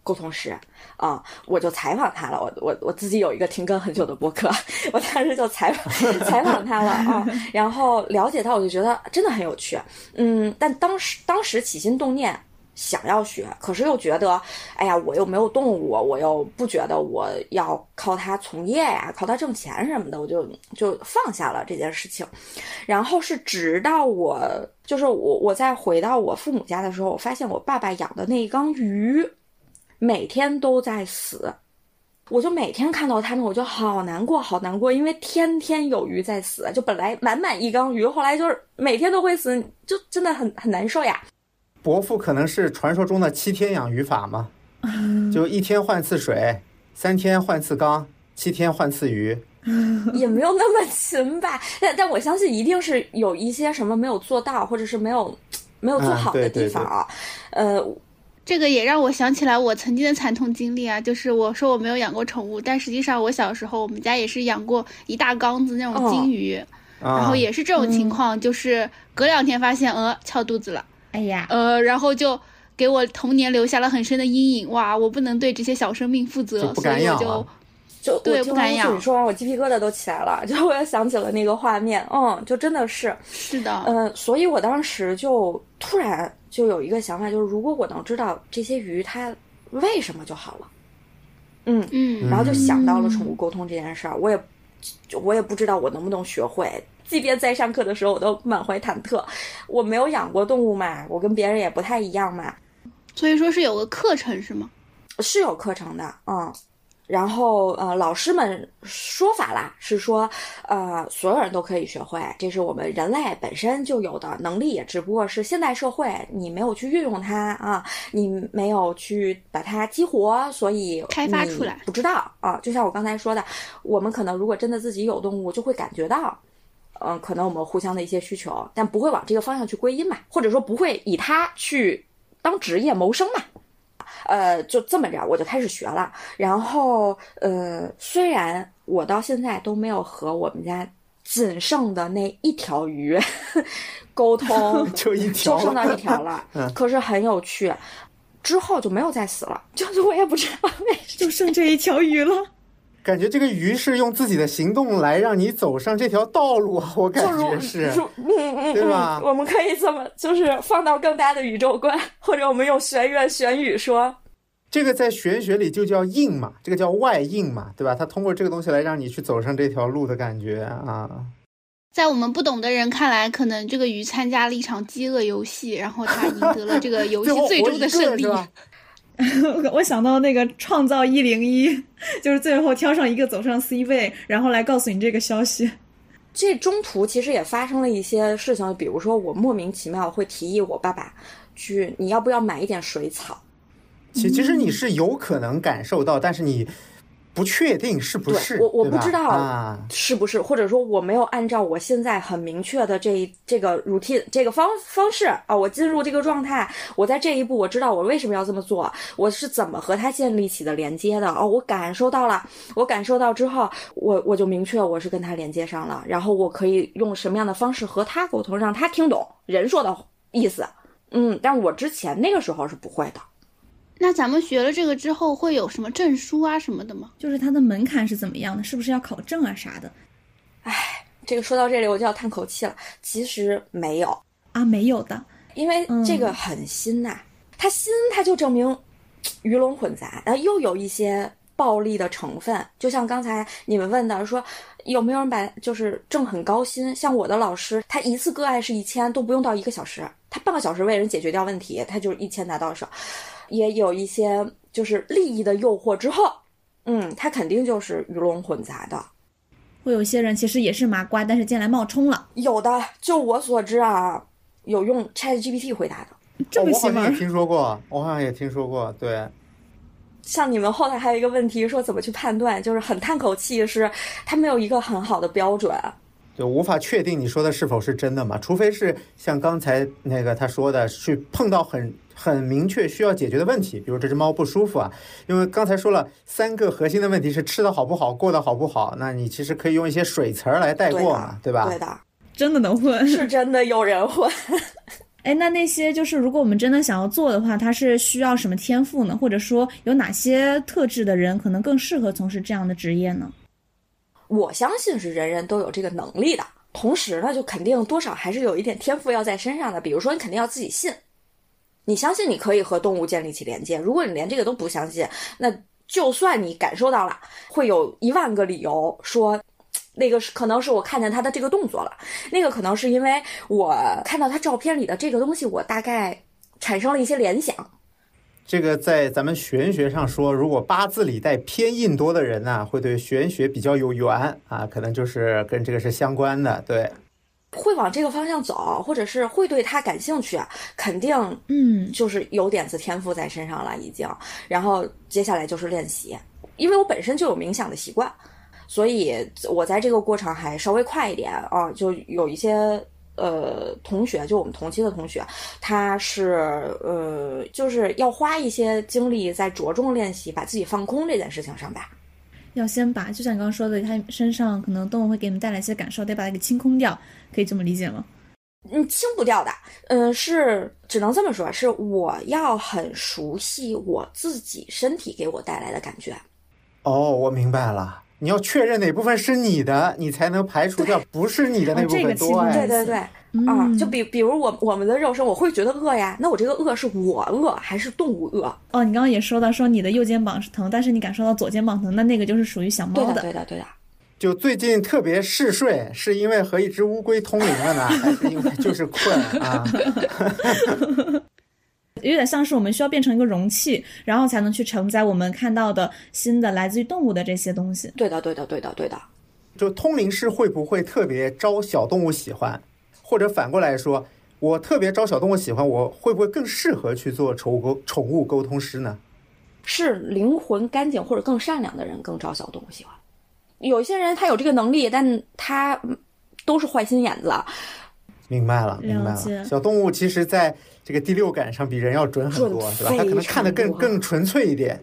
沟通师啊，我就采访他了。我我我自己有一个停更很久的播客，我当时就采访采访他了啊，然后了解到，我就觉得真的很有趣。嗯，但当时当时起心动念想要学，可是又觉得，哎呀，我又没有动物，我又不觉得我要靠它从业呀，靠它挣钱什么的，我就就放下了这件事情。然后是直到我就是我我在回到我父母家的时候，我发现我爸爸养的那一缸鱼。每天都在死。我就每天看到他们，我就好难过，好难过，因为天天有鱼在死，就本来满满一缸鱼，后来就是每天都会死，就真的很很难受呀。伯父可能是传说中的七天养鱼法嘛，就一天换次水，三天换次缸，七天换次鱼。也没有那么勤吧，但但我相信一定是有一些什么没有做到，或者是没有没有做好的地方啊。呃，这个也让我想起来我曾经的惨痛经历啊，就是我说我没有养过宠物，但实际上我小时候我们家也是养过一大缸子那种金鱼，然后也是这种情况，就是隔两天发现呃翘肚子了，哎呀，呃，然后就给我童年留下了很深的阴影。哇，我不能对这些小生命负责，所以我就。就对，不敢养。你说完，我鸡皮疙瘩都起来了。就我也想起了那个画面，嗯，就真的是，是的，嗯，所以我当时就突然就有一个想法，就是如果我能知道这些鱼它为什么就好了，嗯嗯，然后就想到了宠物沟通这件事儿。我也，我也不知道我能不能学会，即便在上课的时候我都满怀忐忑。我没有养过动物嘛，我跟别人也不太一样嘛，所以说是有个课程是吗？是有课程的，嗯。然后，呃，老师们说法啦，是说，呃，所有人都可以学会，这是我们人类本身就有的能力，只不过是现代社会你没有去运用它啊，你没有去把它激活，所以开发出来不知道啊。就像我刚才说的，我们可能如果真的自己有动物，就会感觉到，嗯，可能我们互相的一些需求，但不会往这个方向去归因嘛，或者说不会以它去当职业谋生嘛。呃，就这么着，我就开始学了。然后，呃，虽然我到现在都没有和我们家仅剩的那一条鱼 沟通，就一条，就剩到一条了。可是很有趣，之后就没有再死了。就是我也不知道为什么，就剩这一条鱼了。感觉这个鱼是用自己的行动来让你走上这条道路啊，我感觉是，嗯嗯，对吧？我们可以这么，就是放到更大的宇宙观，或者我们用玄学玄语说，这个在玄学里就叫应嘛，这个叫外应嘛，对吧？它通过这个东西来让你去走上这条路的感觉啊。在我们不懂的人看来，可能这个鱼参加了一场饥饿游戏，然后他赢得了这个游戏 最终的胜利。我想到那个创造一零一，就是最后挑上一个走上 C 位，然后来告诉你这个消息。这中途其实也发生了一些事情，比如说我莫名其妙会提议我爸爸去，你要不要买一点水草？其其实你是有可能感受到，但是你。不确定是不是我，我不知道是不是，或者说我没有按照我现在很明确的这这个 routine 这个方方式啊，我进入这个状态，我在这一步我知道我为什么要这么做，我是怎么和他建立起的连接的哦，我感受到了，我感受到之后，我我就明确我是跟他连接上了，然后我可以用什么样的方式和他沟通，让他听懂人说的意思，嗯，但我之前那个时候是不会的。那咱们学了这个之后会有什么证书啊什么的吗？就是它的门槛是怎么样的？是不是要考证啊啥的？唉，这个说到这里我就要叹口气了。其实没有啊，没有的，因为这个很新呐。它新，它就证明鱼龙混杂，然后又有一些暴力的成分。就像刚才你们问的，说有没有人把就是挣很高薪？像我的老师，他一次个案是一千，都不用到一个小时，他半个小时为人解决掉问题，他就一千拿到手。也有一些就是利益的诱惑之后，嗯，他肯定就是鱼龙混杂的。会有些人其实也是麻瓜，但是进来冒充了。有的，就我所知啊，有用 Chat GPT 回答的。这么新吗？我好像也听说过，我好像也听说过。对。像你们后来还有一个问题，说怎么去判断，就是很叹口气，是他没有一个很好的标准。就无法确定你说的是否是真的嘛？除非是像刚才那个他说的，去碰到很。很明确需要解决的问题，比如这只猫不舒服啊，因为刚才说了三个核心的问题是吃的好不好，过得好不好，那你其实可以用一些水词儿来带过嘛，对吧？对的，真的能混，是真的有人混。哎，那那些就是如果我们真的想要做的话，它是需要什么天赋呢？或者说有哪些特质的人可能更适合从事这样的职业呢？我相信是人人都有这个能力的，同时呢，就肯定多少还是有一点天赋要在身上的，比如说你肯定要自己信。你相信你可以和动物建立起连接，如果你连这个都不相信，那就算你感受到了，会有一万个理由说，那个是可能是我看见他的这个动作了，那个可能是因为我看到他照片里的这个东西，我大概产生了一些联想。这个在咱们玄学上说，如果八字里带偏印多的人呢，会对玄学比较有缘啊，可能就是跟这个是相关的。对，会往这个方向走，或者是会对他感兴趣，肯定嗯，就是有点子天赋在身上了已经。然后接下来就是练习，因为我本身就有冥想的习惯，所以我在这个过程还稍微快一点啊，就有一些。呃，同学，就我们同期的同学，他是呃，就是要花一些精力在着重练习把自己放空这件事情上吧。要先把，就像你刚刚说的，他身上可能动物会给你们带来一些感受，得把它给清空掉，可以这么理解吗？嗯，清不掉的，嗯，是只能这么说，是我要很熟悉我自己身体给我带来的感觉。哦，我明白了。你要确认哪部分是你的，你才能排除掉不是你的那部分。对对对，啊，就比比如我我们的肉身，我会觉得饿呀，那我这个饿是我饿还是动物饿？哦，你刚刚也说到说你的右肩膀是疼，但是你感受到左肩膀疼，那那个就是属于小猫的。对的，对的。就最近特别嗜睡，是因为和一只乌龟通灵了呢，还是因为就是困啊？有点像是我们需要变成一个容器，然后才能去承载我们看到的新的来自于动物的这些东西。对的，对的，对的，对的。就通灵师会不会特别招小动物喜欢，或者反过来说，我特别招小动物喜欢，我会不会更适合去做宠物沟宠物沟通师呢？是灵魂干净或者更善良的人更招小动物喜欢。有些人他有这个能力，但他都是坏心眼子。明白了，明白了。小动物其实，在这个第六感上比人要准很多，是吧？他可能看得更更纯粹一点。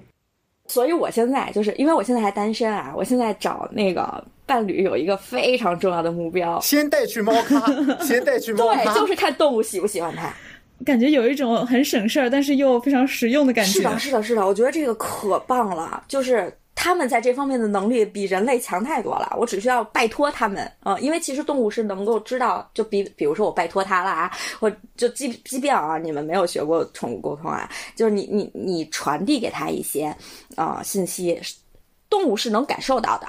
所以我现在就是因为我现在还单身啊，我现在找那个伴侣有一个非常重要的目标：先带去猫咖，先带去猫咖，对，就是看动物喜不喜欢它。感觉有一种很省事儿，但是又非常实用的感觉。是的，是的，是的，我觉得这个可棒了，就是。他们在这方面的能力比人类强太多了，我只需要拜托他们，嗯，因为其实动物是能够知道，就比比如说我拜托它了啊，或就即即便啊，你们没有学过宠物沟通啊，就是你你你传递给他一些啊信息，动物是能感受到的。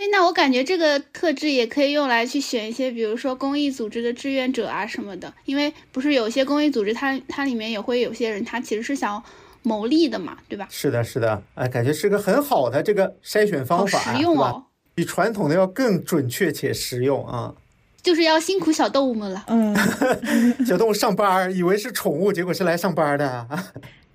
哎，那我感觉这个特质也可以用来去选一些，比如说公益组织的志愿者啊什么的，因为不是有些公益组织，它它里面也会有些人，他其实是想。牟利的嘛，对吧？是的，是的，哎，感觉是个很好的这个筛选方法，实用哦，比传统的要更准确且实用啊。就是要辛苦小动物们了，嗯，小动物上班以为是宠物，结果是来上班的。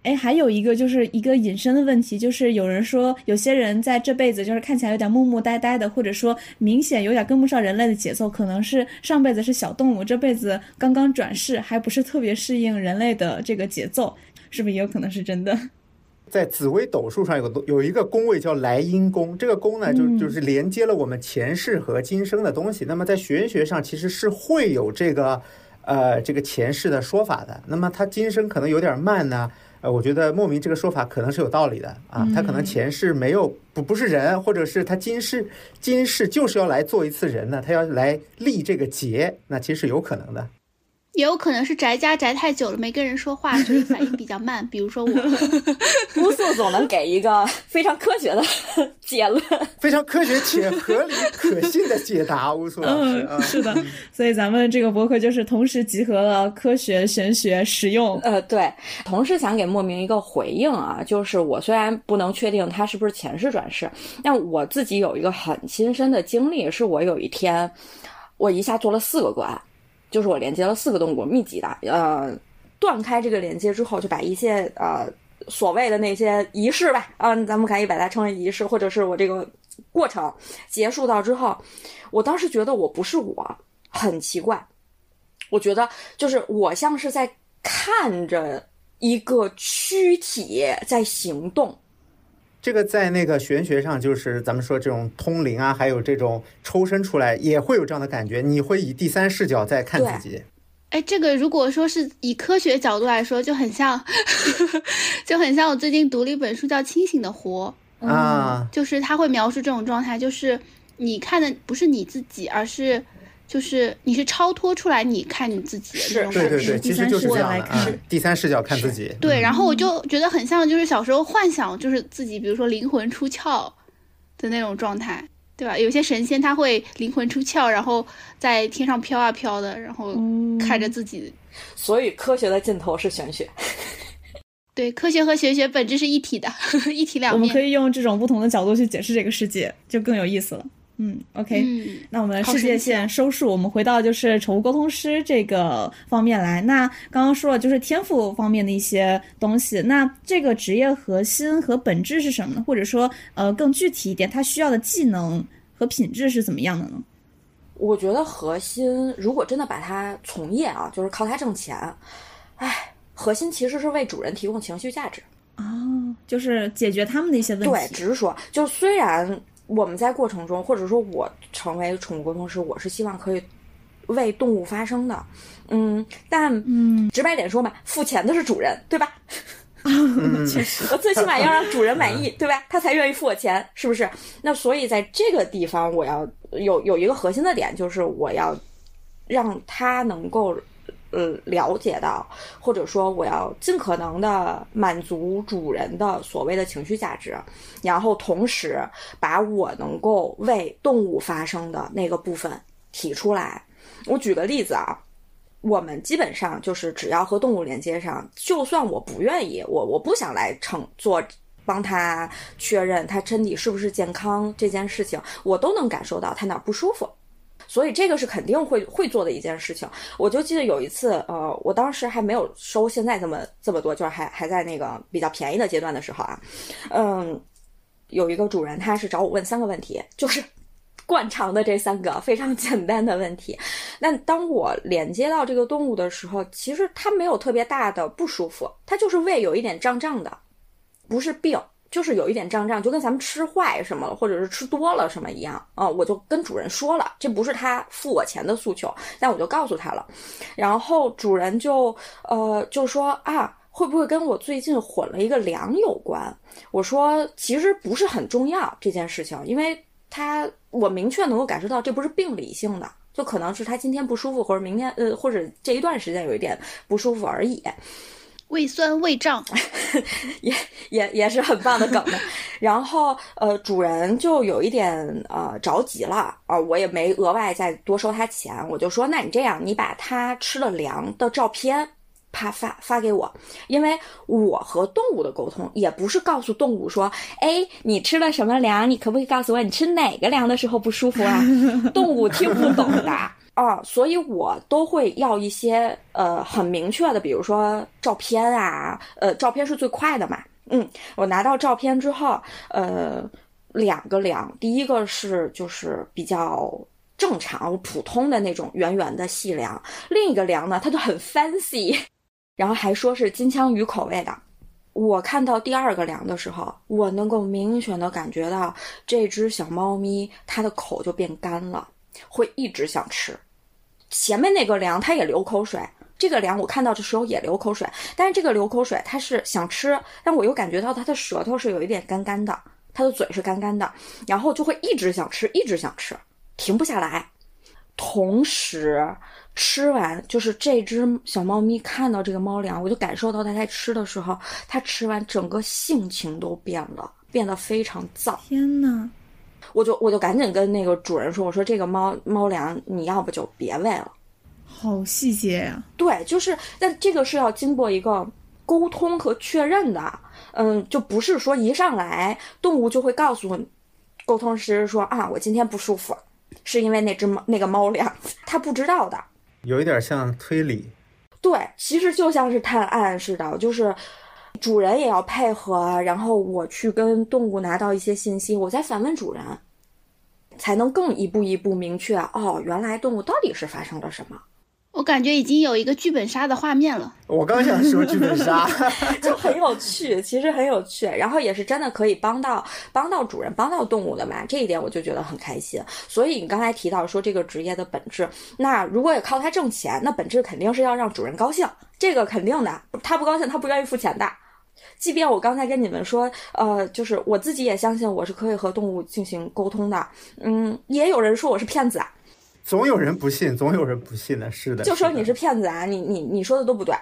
哎，还有一个就是一个隐身的问题，就是有人说有些人在这辈子就是看起来有点木木呆呆的，或者说明显有点跟不上人类的节奏，可能是上辈子是小动物，这辈子刚刚转世，还不是特别适应人类的这个节奏。是不是也有可能是真的？在紫微斗数上有个有一个宫位叫莱茵宫，这个宫呢就就是连接了我们前世和今生的东西。那么在玄学上其实是会有这个呃这个前世的说法的。那么他今生可能有点慢呢，呃，我觉得莫名这个说法可能是有道理的啊。他可能前世没有不不是人，或者是他今世今世就是要来做一次人呢，他要来立这个劫，那其实是有可能的。也有可能是宅家宅太久了，没跟人说话，所以反应比较慢。比如说我，乌素总能给一个非常科学的结论，非常科学且合理可信的解答。乌素老师，是的，所以咱们这个博客就是同时集合了科学、玄学、实用。呃，对，同时想给莫名一个回应啊，就是我虽然不能确定他是不是前世转世，但我自己有一个很亲身的经历，是我有一天我一下做了四个个案。就是我连接了四个动物，密集的，呃，断开这个连接之后，就把一些呃所谓的那些仪式吧，嗯，咱们可以把它称为仪式，或者是我这个过程结束到之后，我当时觉得我不是我，很奇怪，我觉得就是我像是在看着一个躯体在行动。这个在那个玄学上，就是咱们说这种通灵啊，还有这种抽身出来，也会有这样的感觉。你会以第三视角在看自己。哎，这个如果说是以科学角度来说，就很像，就很像我最近读了一本书叫《清醒的活》啊，就是他会描述这种状态，就是你看的不是你自己，而是。就是你是超脱出来，你看你自己的那种感觉。对对对，其实就是这样的。第三视角看自己。对，然后我就觉得很像，就是小时候幻想，就是自己，比如说灵魂出窍的那种状态，对吧？有些神仙他会灵魂出窍，然后在天上飘啊飘的，然后看着自己。所以科学的尽头是玄学。对，科学和玄学本质是一体的，一体两面。我们可以用这种不同的角度去解释这个世界，就更有意思了。嗯，OK，嗯，那我们世界线收束，我们回到就是宠物沟通师这个方面来。那刚刚说了就是天赋方面的一些东西，那这个职业核心和本质是什么呢？或者说，呃，更具体一点，它需要的技能和品质是怎么样的呢？我觉得核心，如果真的把它从业啊，就是靠它挣钱，哎，核心其实是为主人提供情绪价值。哦，就是解决他们的一些问题。对，只是说，就虽然。我们在过程中，或者说我成为宠物沟通师，我是希望可以为动物发声的，嗯，但嗯，直白点说嘛，付钱的是主人，对吧？确实，我最起码要让主人满意，对吧？他才愿意付我钱，是不是？那所以在这个地方，我要有有一个核心的点，就是我要让他能够。呃，了解到，或者说我要尽可能的满足主人的所谓的情绪价值，然后同时把我能够为动物发声的那个部分提出来。我举个例子啊，我们基本上就是只要和动物连接上，就算我不愿意，我我不想来乘做帮他确认他身体是不是健康这件事情，我都能感受到他哪不舒服。所以这个是肯定会会做的一件事情。我就记得有一次，呃，我当时还没有收现在这么这么多，就是还还在那个比较便宜的阶段的时候啊，嗯，有一个主人他是找我问三个问题，就是惯常的这三个非常简单的问题。那当我连接到这个动物的时候，其实它没有特别大的不舒服，它就是胃有一点胀胀的，不是病。就是有一点胀胀，就跟咱们吃坏什么了，或者是吃多了什么一样啊！我就跟主人说了，这不是他付我钱的诉求，但我就告诉他了。然后主人就呃就说啊，会不会跟我最近混了一个粮有关？我说其实不是很重要这件事情，因为他我明确能够感受到这不是病理性的，就可能是他今天不舒服，或者明天呃或者这一段时间有一点不舒服而已。胃酸胃胀，也也也是很棒的梗。然后呃，主人就有一点呃着急了啊，我也没额外再多收他钱，我就说，那你这样，你把他吃的粮的照片啪发发给我，因为我和动物的沟通也不是告诉动物说，哎，你吃了什么粮，你可不可以告诉我你吃哪个粮的时候不舒服啊？动物听不懂的。啊，所以我都会要一些呃很明确的，比如说照片啊，呃，照片是最快的嘛。嗯，我拿到照片之后，呃，两个粮，第一个是就是比较正常普通的那种圆圆的细粮，另一个粮呢，它就很 fancy，然后还说是金枪鱼口味的。我看到第二个粮的时候，我能够明显的感觉到这只小猫咪它的口就变干了，会一直想吃。前面那个粮，它也流口水。这个粮我看到的时候也流口水，但是这个流口水，它是想吃，但我又感觉到它的舌头是有一点干干的，它的嘴是干干的，然后就会一直想吃，一直想吃，停不下来。同时吃完，就是这只小猫咪看到这个猫粮，我就感受到它在吃的时候，它吃完整个性情都变了，变得非常燥。天呐！我就我就赶紧跟那个主人说，我说这个猫猫粮你要不就别喂了。好细节呀！对，就是，但这个是要经过一个沟通和确认的。嗯，就不是说一上来动物就会告诉沟通师说啊，我今天不舒服，是因为那只猫那个猫粮，他不知道的。有一点像推理。对，其实就像是探案似的，就是主人也要配合，然后我去跟动物拿到一些信息，我再反问主人。才能更一步一步明确哦，原来动物到底是发生了什么？我感觉已经有一个剧本杀的画面了。我刚想说剧本杀，就很有趣，其实很有趣，然后也是真的可以帮到帮到主人、帮到动物的嘛。这一点我就觉得很开心。所以你刚才提到说这个职业的本质，那如果也靠它挣钱，那本质肯定是要让主人高兴，这个肯定的。他不高兴，他不愿意付钱的。即便我刚才跟你们说，呃，就是我自己也相信我是可以和动物进行沟通的，嗯，也有人说我是骗子啊，总有人不信，总有人不信的，是的，就说你是骗子啊，你你你说的都不对，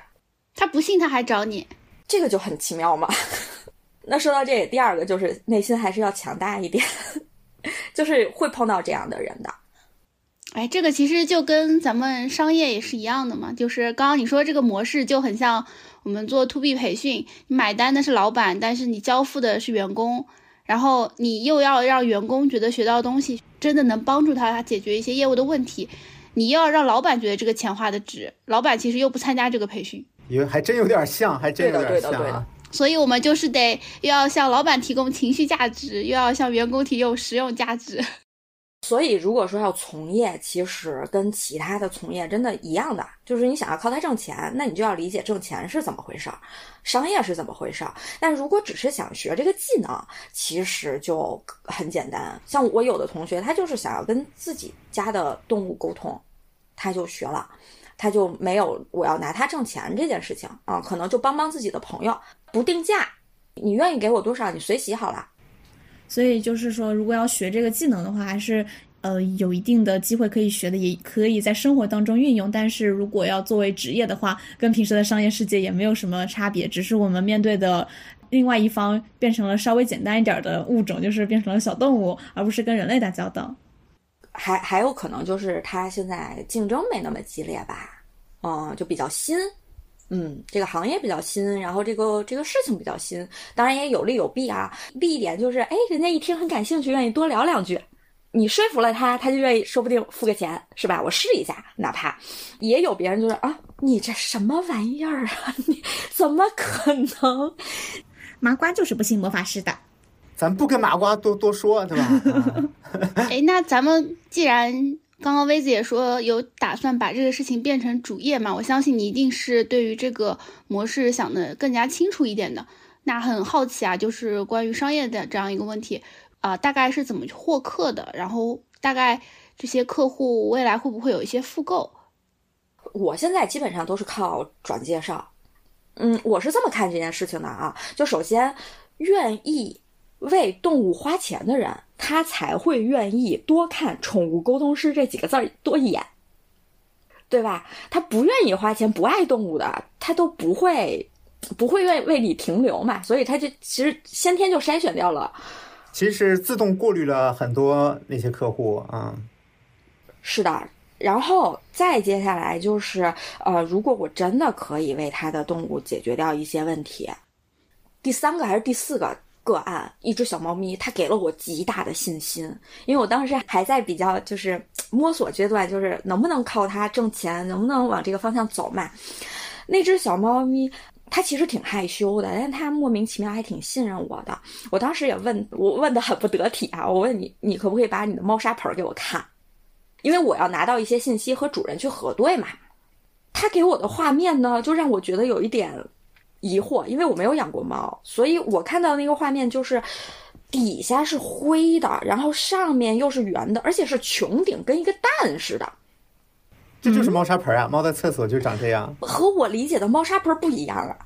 他不信他还找你，这个就很奇妙嘛。那说到这个，第二个就是内心还是要强大一点，就是会碰到这样的人的。哎，这个其实就跟咱们商业也是一样的嘛，就是刚刚你说这个模式就很像我们做 to B 培训，你买单的是老板，但是你交付的是员工，然后你又要让员工觉得学到东西真的能帮助他他解决一些业务的问题，你又要让老板觉得这个钱花的值，老板其实又不参加这个培训，也还真有点像，还真有点像啊。所以我们就是得又要向老板提供情绪价值，又要向员工提供实用价值。所以，如果说要从业，其实跟其他的从业真的一样的，就是你想要靠它挣钱，那你就要理解挣钱是怎么回事儿，商业是怎么回事儿。但如果只是想学这个技能，其实就很简单。像我有的同学，他就是想要跟自己家的动物沟通，他就学了，他就没有我要拿它挣钱这件事情啊，可能就帮帮自己的朋友，不定价，你愿意给我多少，你随喜好了。所以就是说，如果要学这个技能的话，还是呃有一定的机会可以学的，也可以在生活当中运用。但是如果要作为职业的话，跟平时的商业世界也没有什么差别，只是我们面对的另外一方变成了稍微简单一点的物种，就是变成了小动物，而不是跟人类打交道。还还有可能就是它现在竞争没那么激烈吧，嗯，就比较新。嗯，这个行业比较新，然后这个这个事情比较新，当然也有利有弊啊。弊一点就是，哎，人家一听很感兴趣，愿意多聊两句，你说服了他，他就愿意，说不定付个钱，是吧？我试一下，哪怕也有别人就是啊，你这什么玩意儿啊？你怎么可能？麻瓜就是不信魔法师的，咱不跟麻瓜多多说，对吧？哎，那咱们既然。刚刚薇子也说有打算把这个事情变成主业嘛？我相信你一定是对于这个模式想的更加清楚一点的。那很好奇啊，就是关于商业的这样一个问题啊，大概是怎么获客的？然后大概这些客户未来会不会有一些复购？我现在基本上都是靠转介绍。嗯，我是这么看这件事情的啊，就首先愿意。为动物花钱的人，他才会愿意多看“宠物沟通师”这几个字儿多一眼，对吧？他不愿意花钱、不爱动物的，他都不会不会愿意为你停留嘛。所以他就其实先天就筛选掉了，其实自动过滤了很多那些客户啊。是的，然后再接下来就是呃，如果我真的可以为他的动物解决掉一些问题，第三个还是第四个？个案，一只小猫咪，它给了我极大的信心，因为我当时还在比较就是摸索阶段，就是能不能靠它挣钱，能不能往这个方向走嘛。那只小猫咪，它其实挺害羞的，但它莫名其妙还挺信任我的。我当时也问我问的很不得体啊，我问你，你可不可以把你的猫砂盆给我看？因为我要拿到一些信息和主人去核对嘛。他给我的画面呢，就让我觉得有一点。疑惑，因为我没有养过猫，所以我看到那个画面就是底下是灰的，然后上面又是圆的，而且是穹顶，跟一个蛋似的。这就是猫砂盆啊！猫在厕所就长这样。和我理解的猫砂盆不一样啊！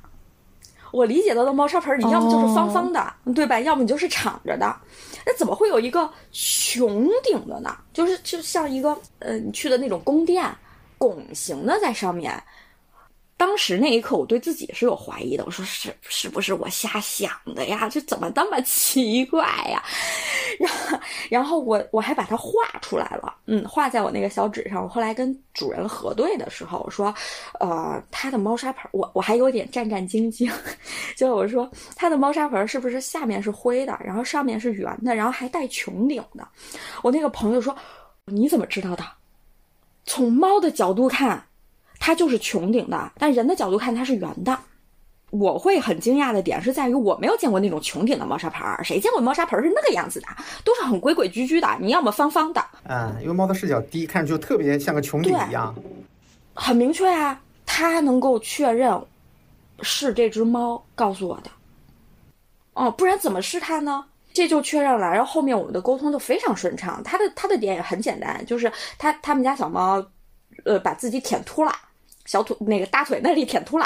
我理解到的猫砂盆，你要么就是方方的，对吧？要么你就是敞着的。那怎么会有一个穹顶的呢？就是就像一个呃，你去的那种宫殿，拱形的在上面。当时那一刻，我对自己是有怀疑的。我说是是不是我瞎想的呀？这怎么那么奇怪呀？然后，然后我我还把它画出来了，嗯，画在我那个小纸上。我后来跟主人核对的时候，我说，呃，他的猫砂盆，我我还有点战战兢兢。就我说，他的猫砂盆是不是下面是灰的，然后上面是圆的，然后还带穹顶的？我那个朋友说，你怎么知道的？从猫的角度看。它就是穹顶的，但人的角度看它是圆的。我会很惊讶的点是在于我没有见过那种穹顶的猫砂盆儿，谁见过猫砂盆儿是那个样子的？都是很规规矩矩的。你要么方方的，嗯，因为猫的视角低，看着就特别像个穹顶一样。很明确啊，它能够确认是这只猫告诉我的。哦，不然怎么是它呢？这就确认了，然后后面我们的沟通就非常顺畅。它的它的点也很简单，就是它他们家小猫，呃，把自己舔秃了。小腿那个大腿那里舔秃了，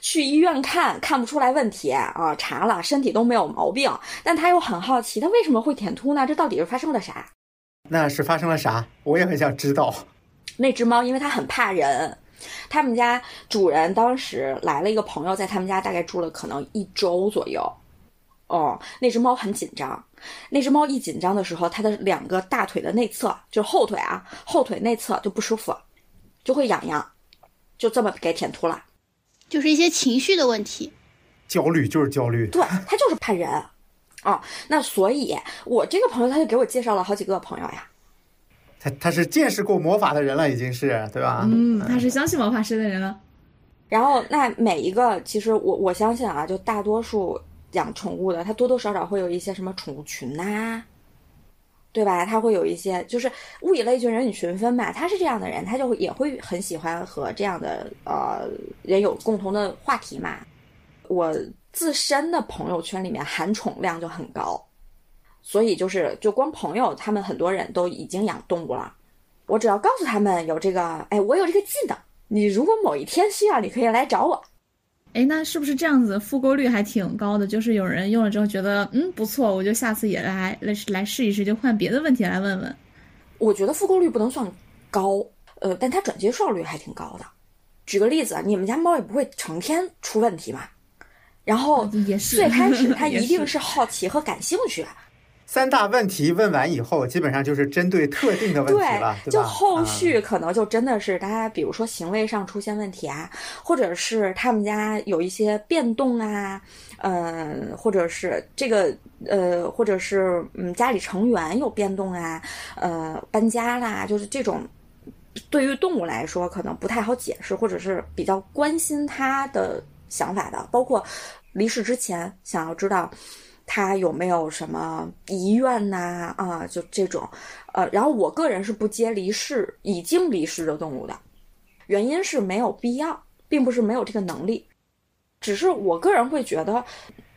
去医院看看不出来问题啊，查了身体都没有毛病，但他又很好奇，他为什么会舔秃呢？这到底是发生了啥？那是发生了啥？我也很想知道。那只猫因为它很怕人，他们家主人当时来了一个朋友，在他们家大概住了可能一周左右，哦，那只猫很紧张。那只猫一紧张的时候，它的两个大腿的内侧，就是后腿啊，后腿内侧就不舒服，就会痒痒，就这么给舔秃了。就是一些情绪的问题。焦虑就是焦虑，对，他就是怕人啊。那所以，我这个朋友他就给我介绍了好几个朋友呀。他他是见识过魔法的人了，已经是对吧？嗯，他是相信魔法师的人了。然后，那每一个其实我我相信啊，就大多数养宠物的，他多多少少会有一些什么宠物群呐、对吧？他会有一些就是物以类聚，人以群分嘛。他是这样的人，他就会也会很喜欢和这样的呃人有共同的话题嘛。我自身的朋友圈里面含宠量就很高，所以就是就光朋友，他们很多人都已经养动物了。我只要告诉他们有这个，哎，我有这个技能，你如果某一天需要，你可以来找我。哎，那是不是这样子复购率还挺高的？就是有人用了之后觉得嗯不错，我就下次也来来来试一试，就换别的问题来问问。我觉得复购率不能算高，呃，但它转介绍率还挺高的。举个例子，你们家猫也不会成天出问题嘛。然后也是最开始 它一定是是好奇和感兴趣，三大问题问完以后，基本上就是针对特定的问题了，对吧？就后啊续可能就真的是大家，比如说行为上出现问题啊，或者是他们家有一些变动啊，嗯、或者是这个呃，或者是嗯家里成员有变动啊，呃，搬家啦，就是这种。对于动物来说，可能不太好解释，或者是比较关心它的想法的，包括离世之前想要知道它有没有什么遗愿呐啊就这种，呃，然后我个人是不接离世已经离世的动物的，原因是没有必要，并不是没有这个能力，只是我个人会觉得，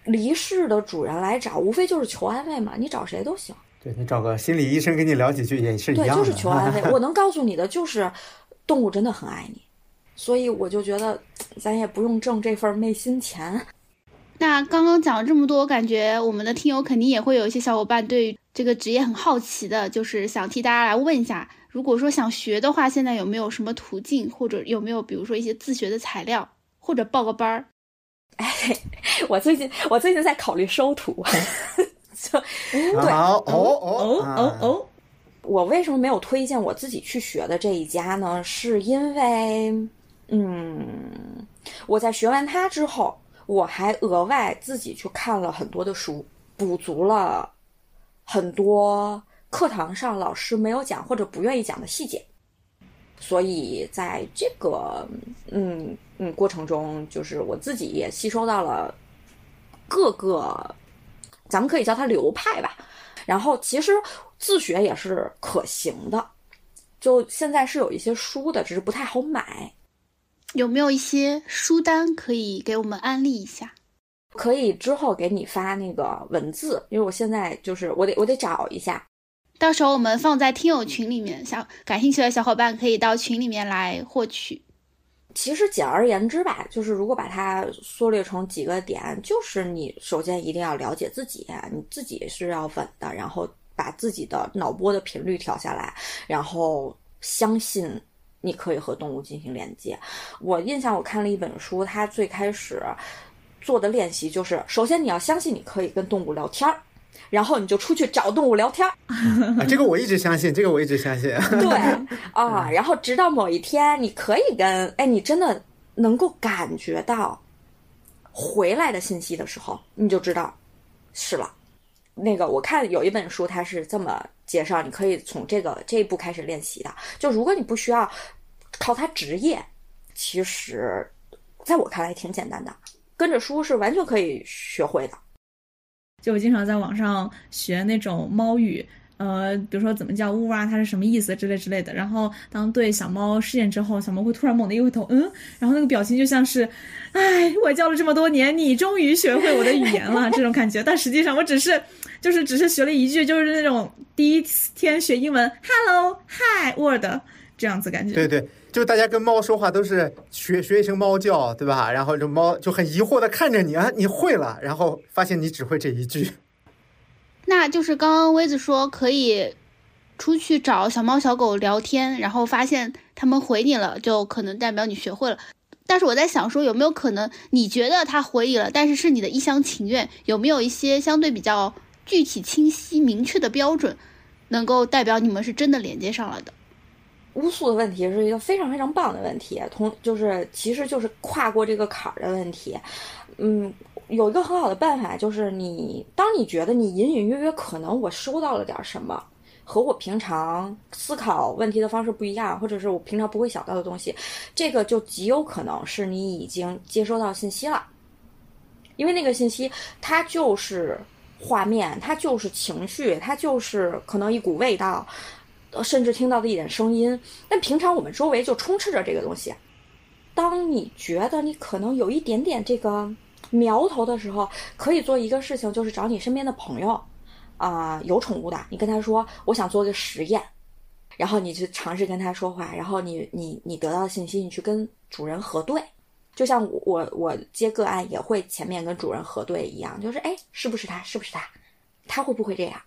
离世的主人来找，无非就是求安慰嘛，你找谁都行。对你找个心理医生跟你聊几句也是一对，样的，就是求安慰。我能告诉你的就是，动物真的很爱你，所以我就觉得咱也不用挣这份昧心钱。那刚刚讲了这么多，我感觉我们的听友肯定也会有一些小伙伴对这个职业很好奇的，就是想替大家来问一下，如果说想学的话，现在有没有什么途径，或者有没有比如说一些自学的材料，或者报个班儿？我最近我最近在考虑收徒，就对啊哦哦哦哦哦，我为什么没有推荐我自己去学的这一家呢？是因为，嗯，我在学完它之后，我还额外自己去看了很多的书，补足了很多课堂上老师没有讲或者不愿意讲的细节。所以在这个嗯嗯过程中，就是我自己也吸收到了各个，咱们可以叫它流派吧。然后其实自学也是可行的，就现在是有一些书的，只是不太好买。有没有一些书单可以给我们安利一下？可以之后给你发那个文字，因为我现在就是我得我得找一下。到时候我们放在听友群里面，想感兴趣的小伙伴可以到群里面来获取。其实简而言之吧，就是如果把它缩略成几个点，就是你首先一定要了解自己，你自己是要稳的，然后把自己的脑波的频率调下来，然后相信你可以和动物进行连接。我印象我看了一本书，它最开始做的练习就是，首先你要相信你可以跟动物聊天儿。然后你就出去找动物聊天儿，啊，这个我一直相信，这个我一直相信。对啊，然后直到某一天，你可以跟哎，你真的能够感觉到回来的信息的时候，你就知道是了。那个我看有一本书，它是这么介绍，你可以从这个这一步开始练习的。就如果你不需要靠它职业，其实在我看来挺简单的，跟着书是完全可以学会的。就我经常在网上学那种猫语，呃，比如说怎么叫呜啊，它是什么意思之类之类的。然后当对小猫试验之后，小猫会突然猛地一回头，嗯，然后那个表情就像是，哎，我教了这么多年，你终于学会我的语言了这种感觉。但实际上我只是就是只是学了一句，就是那种第一天学英文，hello hi word 这样子感觉。对对，就大家跟猫说话都是学学一声猫叫，对吧？然后这猫就很疑惑的看着你啊，你会了，然后发现你只会这一句。那就是刚刚威子说可以出去找小猫小狗聊天，然后发现他们回你了，就可能代表你学会了。但是我在想说，有没有可能你觉得他回你了，但是是你的一厢情愿？有没有一些相对比较具体、清晰、明确的标准，能够代表你们是真的连接上了的？乌素的问题是一个非常非常棒的问题，同就是其实就是跨过这个坎儿的问题。嗯，有一个很好的办法，就是你当你觉得你隐隐约约可能我收到了点什么，和我平常思考问题的方式不一样，或者是我平常不会想到的东西，这个就极有可能是你已经接收到信息了，因为那个信息它就是画面，它就是情绪，它就是可能一股味道。甚至听到的一点声音，但平常我们周围就充斥着这个东西。当你觉得你可能有一点点这个苗头的时候，可以做一个事情，就是找你身边的朋友，啊，有宠物的，你跟他说，我想做个实验，然后你去尝试跟他说话，然后你你你得到的信息，你去跟主人核对，就像我我接个案也会前面跟主人核对一样，就是哎，是不是他？是不是他？他会不会这样？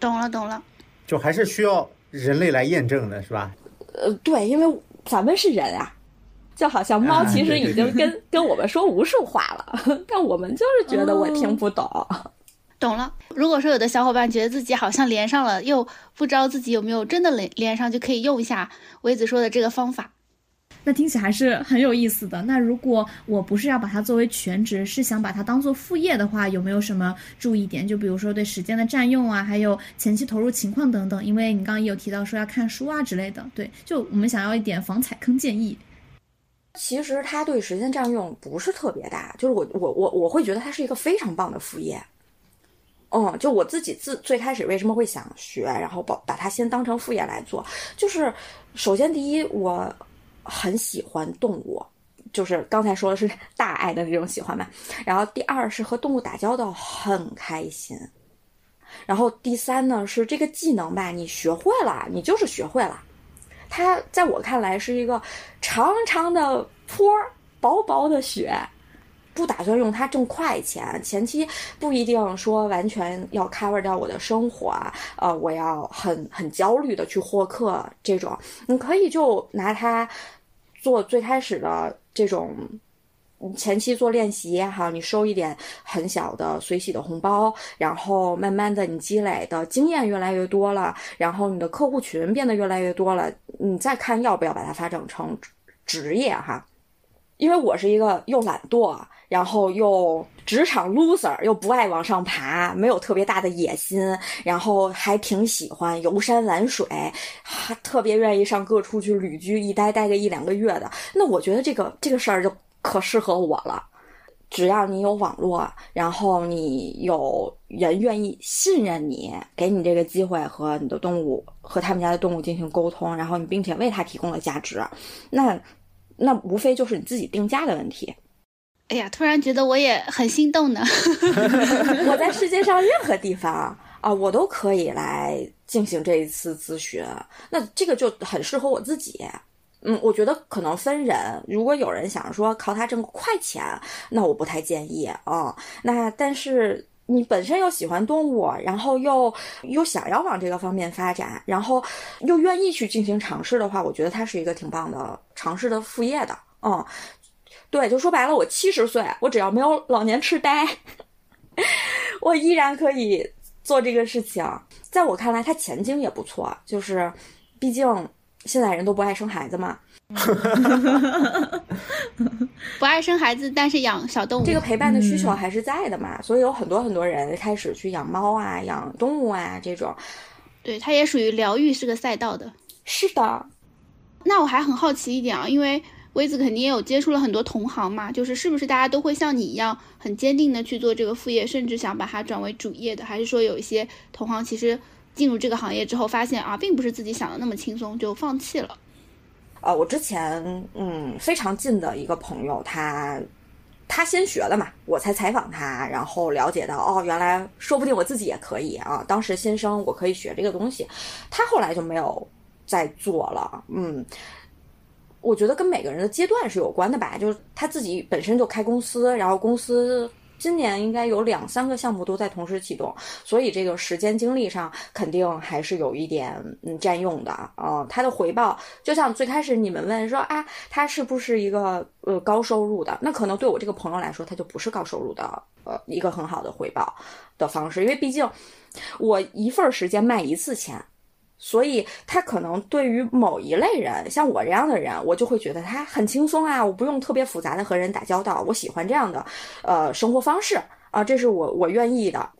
懂了，懂了，就还是需要。人类来验证的是吧？呃，对，因为咱们是人啊，就好像猫其实已经跟 跟我们说无数话了，但我们就是觉得我听不懂。懂了。如果说有的小伙伴觉得自己好像连上了，又不知道自己有没有真的连连上，就可以用一下薇子说的这个方法。那听起来还是很有意思的。那如果我不是要把它作为全职，是想把它当做副业的话，有没有什么注意点？就比如说对时间的占用啊，还有前期投入情况等等。因为你刚刚也有提到说要看书啊之类的。对，就我们想要一点防踩坑建议。其实它对时间占用不是特别大，就是我我我我会觉得它是一个非常棒的副业。嗯，就我自己自最开始为什么会想学，然后把把它先当成副业来做，就是首先第一我。很喜欢动物，就是刚才说的是 大爱的那种喜欢嘛。然后第二是和动物打交道很开心。然后第三呢是这个技能吧，你学会了，你就是学会了。它在我看来是一个长长的坡，薄薄的雪。不打算用它挣快钱，前期不一定说完全要 cover 掉我的生活啊，呃，我要很很焦虑的去获客这种，你可以就拿它做最开始的这种前期做练习哈，你收一点很小的随喜的红包，然后慢慢的你积累的经验越来越多了，然后你的客户群变得越来越多了，你再看要不要把它发展成职业哈，因为我是一个又懒惰。然后又职场 loser，又不爱往上爬，没有特别大的野心，然后还挺喜欢游山玩水，还特别愿意上各处去旅居，一待待个一两个月的。那我觉得这个这个事儿就可适合我了。只要你有网络，然后你有人愿意信任你，给你这个机会和你的动物和他们家的动物进行沟通，然后你并且为他提供了价值，那那无非就是你自己定价的问题。哎呀，突然觉得我也很心动呢。我在世界上任何地方啊，我都可以来进行这一次咨询。那这个就很适合我自己。嗯，我觉得可能分人。如果有人想说靠它挣快钱，那我不太建议啊。那但是你本身又喜欢动物，然后又又想要往这个方面发展，然后又愿意去进行尝试的话，我觉得它是一个挺棒的尝试的副业的。嗯。对，就说白了，我七十岁，我只要没有老年痴呆，我依然可以做这个事情。在我看来，它前景也不错。就是，毕竟现在人都不爱生孩子嘛，不爱生孩子，但是养小动物，这个陪伴的需求还是在的嘛。所以有很多很多人开始去养猫啊、养动物啊这种。对，它也属于疗愈是个赛道的。是的。那我还很好奇一点啊，因为。薇子肯定也有接触了很多同行嘛，就是是不是大家都会像你一样很坚定的去做这个副业，甚至想把它转为主业的？还是说有一些同行其实进入这个行业之后发现啊，并不是自己想的那么轻松，就放弃了？呃，我之前嗯非常近的一个朋友，他他先学的嘛，我才采访他，然后了解到哦，原来说不定我自己也可以啊。当时新生我可以学这个东西，他后来就没有再做了，嗯。我觉得跟每个人的阶段是有关的吧，就是他自己本身就开公司，然后公司今年应该有两三个项目都在同时启动，所以这个时间精力上肯定还是有一点嗯占用的啊。他的回报就像最开始你们问说啊，他是不是一个呃高收入的？那可能对我这个朋友来说，他就不是高收入的呃一个很好的回报的方式，因为毕竟我一份时间卖一次钱。所以，他可能对于某一类人，像我这样的人，我就会觉得他很轻松啊，我不用特别复杂的和人打交道，我喜欢这样的，呃，生活方式啊，这是我我愿意的。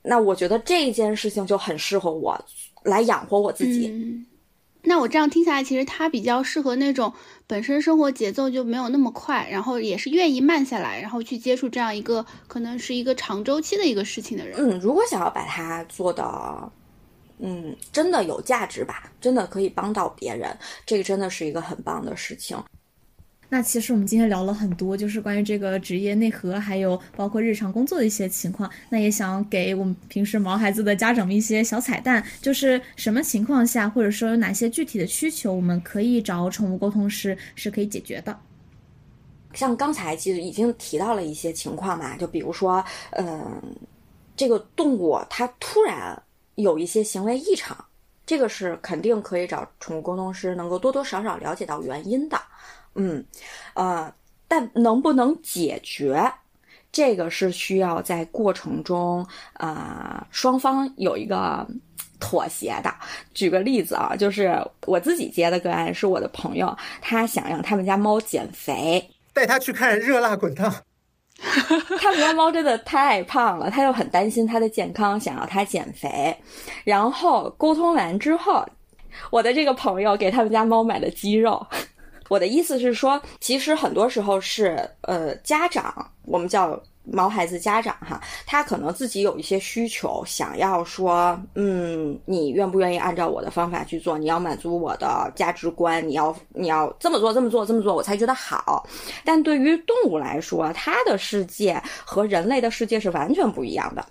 那我觉得这件事情就很适合我来养活我自己。嗯，那我这样听下来，其实他比较适合那种本身生活节奏就没有那么快，然后也是愿意慢下来，然后去接触这样一个可能是一个长周期的一个事情的人。嗯，如果想要把它做的。嗯，真的有价值吧？真的可以帮到别人，这个真的是一个很棒的事情。那其实我们今天聊了很多，就是关于这个职业内核，还有包括日常工作的一些情况。那也想给我们平时毛孩子的家长们一些小彩蛋，就是什么情况下，或者说有哪些具体的需求，我们可以找宠物沟通师是可以解决的。像刚才其实已经提到了一些情况嘛，就比如说，嗯，这个动物它突然。有一些行为异常，这个是肯定可以找宠物沟通师，能够多多少少了解到原因的。嗯，呃，但能不能解决，这个是需要在过程中啊双方有一个妥协的。举个例子啊，就是我自己接的个案，是我的朋友，他想让他们家猫减肥，带他去看《热辣滚烫》。他们家猫真的太胖了，他又很担心它的健康，想要它减肥。然后沟通完之后，我的这个朋友给他们家猫买了鸡肉。我的意思是说，其实很多时候是呃家长，我们叫。毛孩子家长哈，他可能自己有一些需求，想要说，嗯，你愿不愿意按照我的方法去做？你要满足我的价值观，你要你要这么做，这么做，这么做，我才觉得好。但对于动物来说，它的世界和人类的世界是完全不一样的。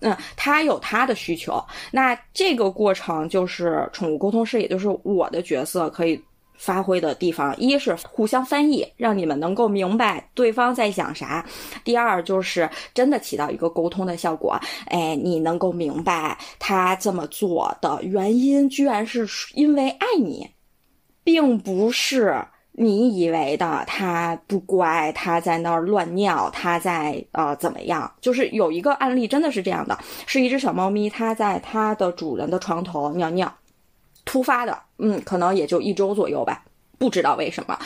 嗯，它有它的需求。那这个过程就是宠物沟通师，也就是我的角色可以。发挥的地方，一是互相翻译，让你们能够明白对方在想啥；第二就是真的起到一个沟通的效果。哎，你能够明白他这么做的原因，居然是因为爱你，并不是你以为的他不乖，他在那儿乱尿，他在呃怎么样？就是有一个案例真的是这样的，是一只小猫咪，它在它的主人的床头尿尿。突发的，嗯，可能也就一周左右吧，不知道为什么，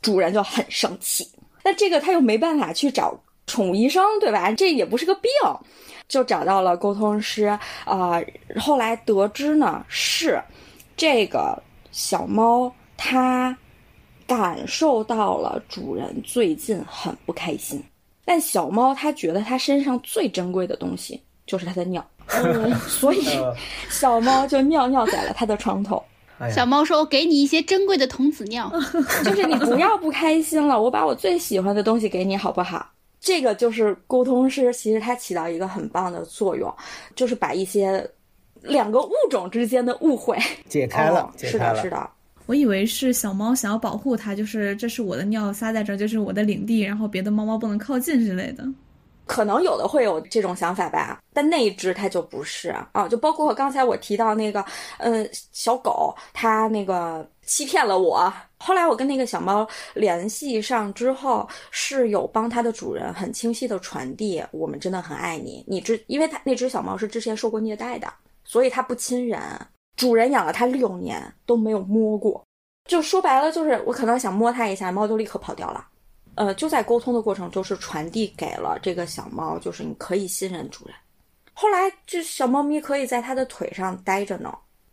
主人就很生气。那这个他又没办法去找宠物医生，对吧？这也不是个病，就找到了沟通师啊。后来得知呢，是这个小猫它感受到了主人最近很不开心，但小猫它觉得它身上最珍贵的东西就是它的尿。所以，小猫就尿尿在了他的床头。小猫说：“我给你一些珍贵的童子尿，就是你不要不开心了，我把我最喜欢的东西给你，好不好？”这个就是沟通师，其实它起到一个很棒的作用，就是把一些两个物种之间的误会解开了。是的，是的。我以为是小猫想要保护它，就是这是我的尿撒在这儿，就是我的领地，然后别的猫猫不能靠近之类的。可能有的会有这种想法吧，但那一只它就不是啊，就包括刚才我提到那个，嗯，小狗它那个欺骗了我。后来我跟那个小猫联系上之后，是有帮它的主人很清晰的传递，我们真的很爱你。你知，因为它那只小猫是之前受过虐待的，所以它不亲人，主人养了它六年都没有摸过，就说白了就是我可能想摸它一下，猫就立刻跑掉了。呃，就在沟通的过程中，是传递给了这个小猫，就是你可以信任主人。后来，这小猫咪可以在它的腿上待着呢。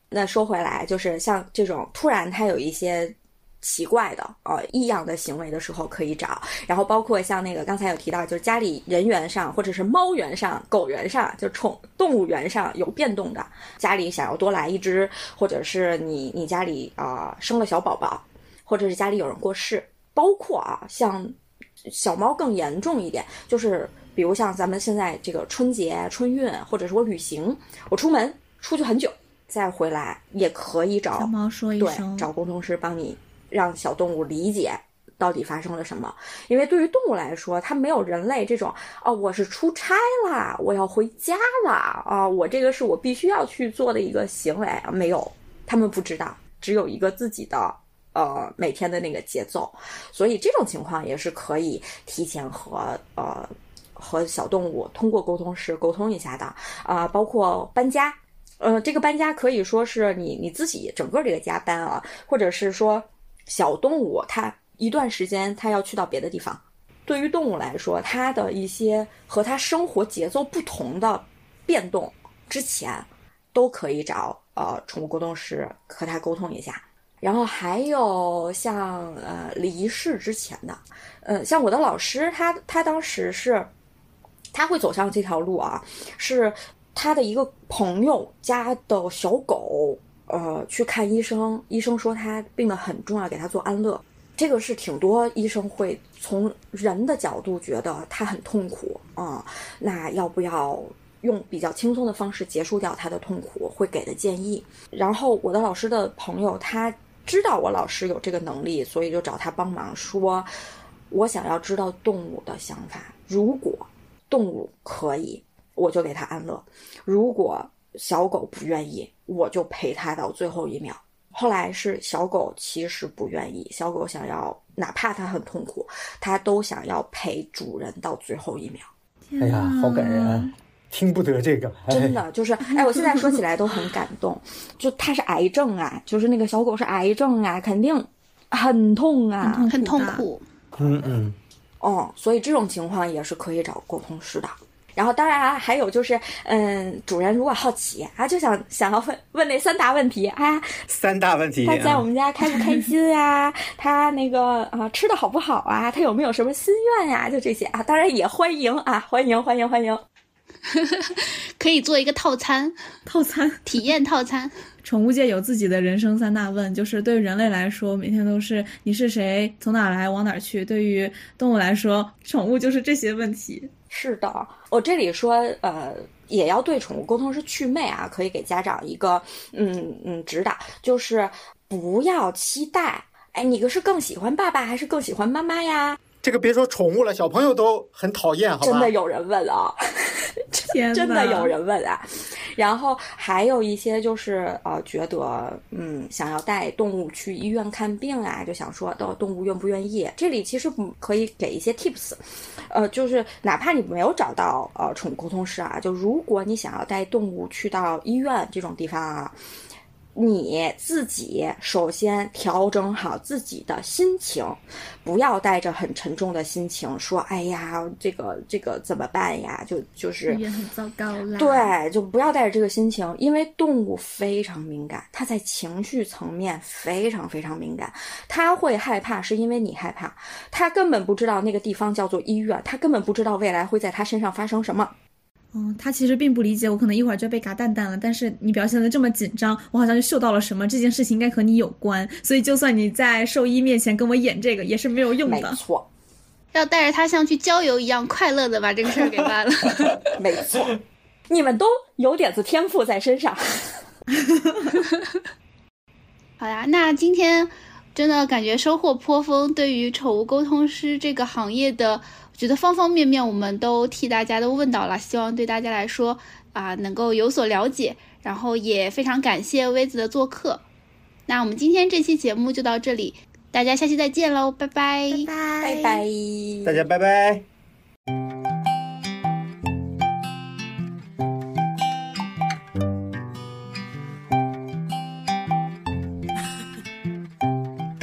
那说回来，就是像这种突然它有一些奇怪的、呃异样的行为的时候，可以找。然后包括像那个刚才有提到，就是家里人员上，或者是猫源上、狗源上，就宠动物源上有变动的，家里想要多来一只，或者是你你家里啊生了小宝宝，或者是家里有人过世。包括啊，像小猫更严重一点，就是比如像咱们现在这个春节、春运，或者是我旅行，我出门出去很久再回来，也可以找小猫说一声，对，找工程师帮你让小动物理解到底发生了什么。因为对于动物来说，它没有人类这种哦，我是出差啦，我要回家啦啊，我这个是我必须要去做的一个行为，没有，他们不知道，只有一个自己的呃每天的那个节奏，所以这种情况也是可以提前和呃和小动物通过沟通师沟通一下的啊、包括搬家。呃，这个搬家可以说是你你自己整个这个家搬啊，或者是说小动物它一段时间它要去到别的地方。对于动物来说，它的一些和它生活节奏不同的变动，之前都可以找呃宠物沟通师和它沟通一下。然后还有像呃离世之前的，呃，像我的老师，他他当时是他会走上这条路啊，是他的一个朋友家的小狗，呃，去看医生，医生说他病得很重，要给他做安乐。这个是挺多医生会从人的角度觉得他很痛苦啊、那要不要用比较轻松的方式结束掉他的痛苦？会给的建议。然后我的老师的朋友他知道我老师有这个能力，所以就找他帮忙说，我想要知道动物的想法，如果动物可以，我就给它安乐；如果小狗不愿意，我就陪它到最后一秒。后来是小狗其实不愿意，小狗想要，哪怕它很痛苦，它都想要陪主人到最后一秒。哎呀，好感人！听不得这个，哎真的就是，哎，我现在说起来都很感动。就它是癌症啊，就是那个小狗是癌症啊，肯定很痛啊，很很痛苦。嗯嗯，哦，所以这种情况也是可以找沟通师的。然后，当然啊，还有就是，嗯，主人如果好奇啊，就想想要问问那三大问题啊，三大问题。他在我啊们家开不开心呀、他那个啊吃的好不好啊？他有没有什么心愿呀、就这些啊，当然也欢迎啊，欢迎欢迎欢迎。可以做一个套餐，套餐。体验套餐。宠物界有自己的人生三大问，就是对于人类来说，每天都是你是谁，从哪儿来，往哪儿去；对于动物来说，宠物就是这些问题。是的，我这里说，呃，也要对宠物沟通是祛魅啊，可以给家长一个，嗯嗯指导，就是不要期待，哎，你个是更喜欢爸爸还是更喜欢妈妈呀？这个别说宠物了，小朋友都很讨厌，好吧？真的有人问啊 天真的有人问啊。然后还有一些就是呃，觉得嗯，想要带动物去医院看病啊，就想说到动物愿不愿意。这里其实嗯可以给一些 tips，呃，就是哪怕你没有找到呃宠物沟通师啊，就如果你想要带动物去到医院这种地方啊。你自己首先调整好自己的心情，不要带着很沉重的心情说：“哎呀，这个这个怎么办呀？”就就是也很糟糕啦。，对，就不要带着这个心情，因为动物非常敏感，它在情绪层面非常非常敏感，它会害怕是因为你害怕，它根本不知道那个地方叫做医院，它根本不知道未来会在它身上发生什么。嗯，他其实并不理解，我可能一会儿就被嘎蛋蛋了，但是你表现的这么紧张，我好像就嗅到了什么，这件事情应该和你有关，所以就算你在兽医面前跟我演这个，也是没有用的。没错，要带着他像去郊游一样快乐的把这个事儿给办了。没错，你们都有点子天赋在身上。好呀，那今天真的感觉收获颇丰。对于宠物沟通师这个行业的，我觉得方方面面我们都替大家都问到了，希望对大家来说啊、能够有所了解。然后也非常感谢薇子的做客。那我们今天这期节目就到这里，大家下期再见喽，拜拜拜拜，大家拜拜。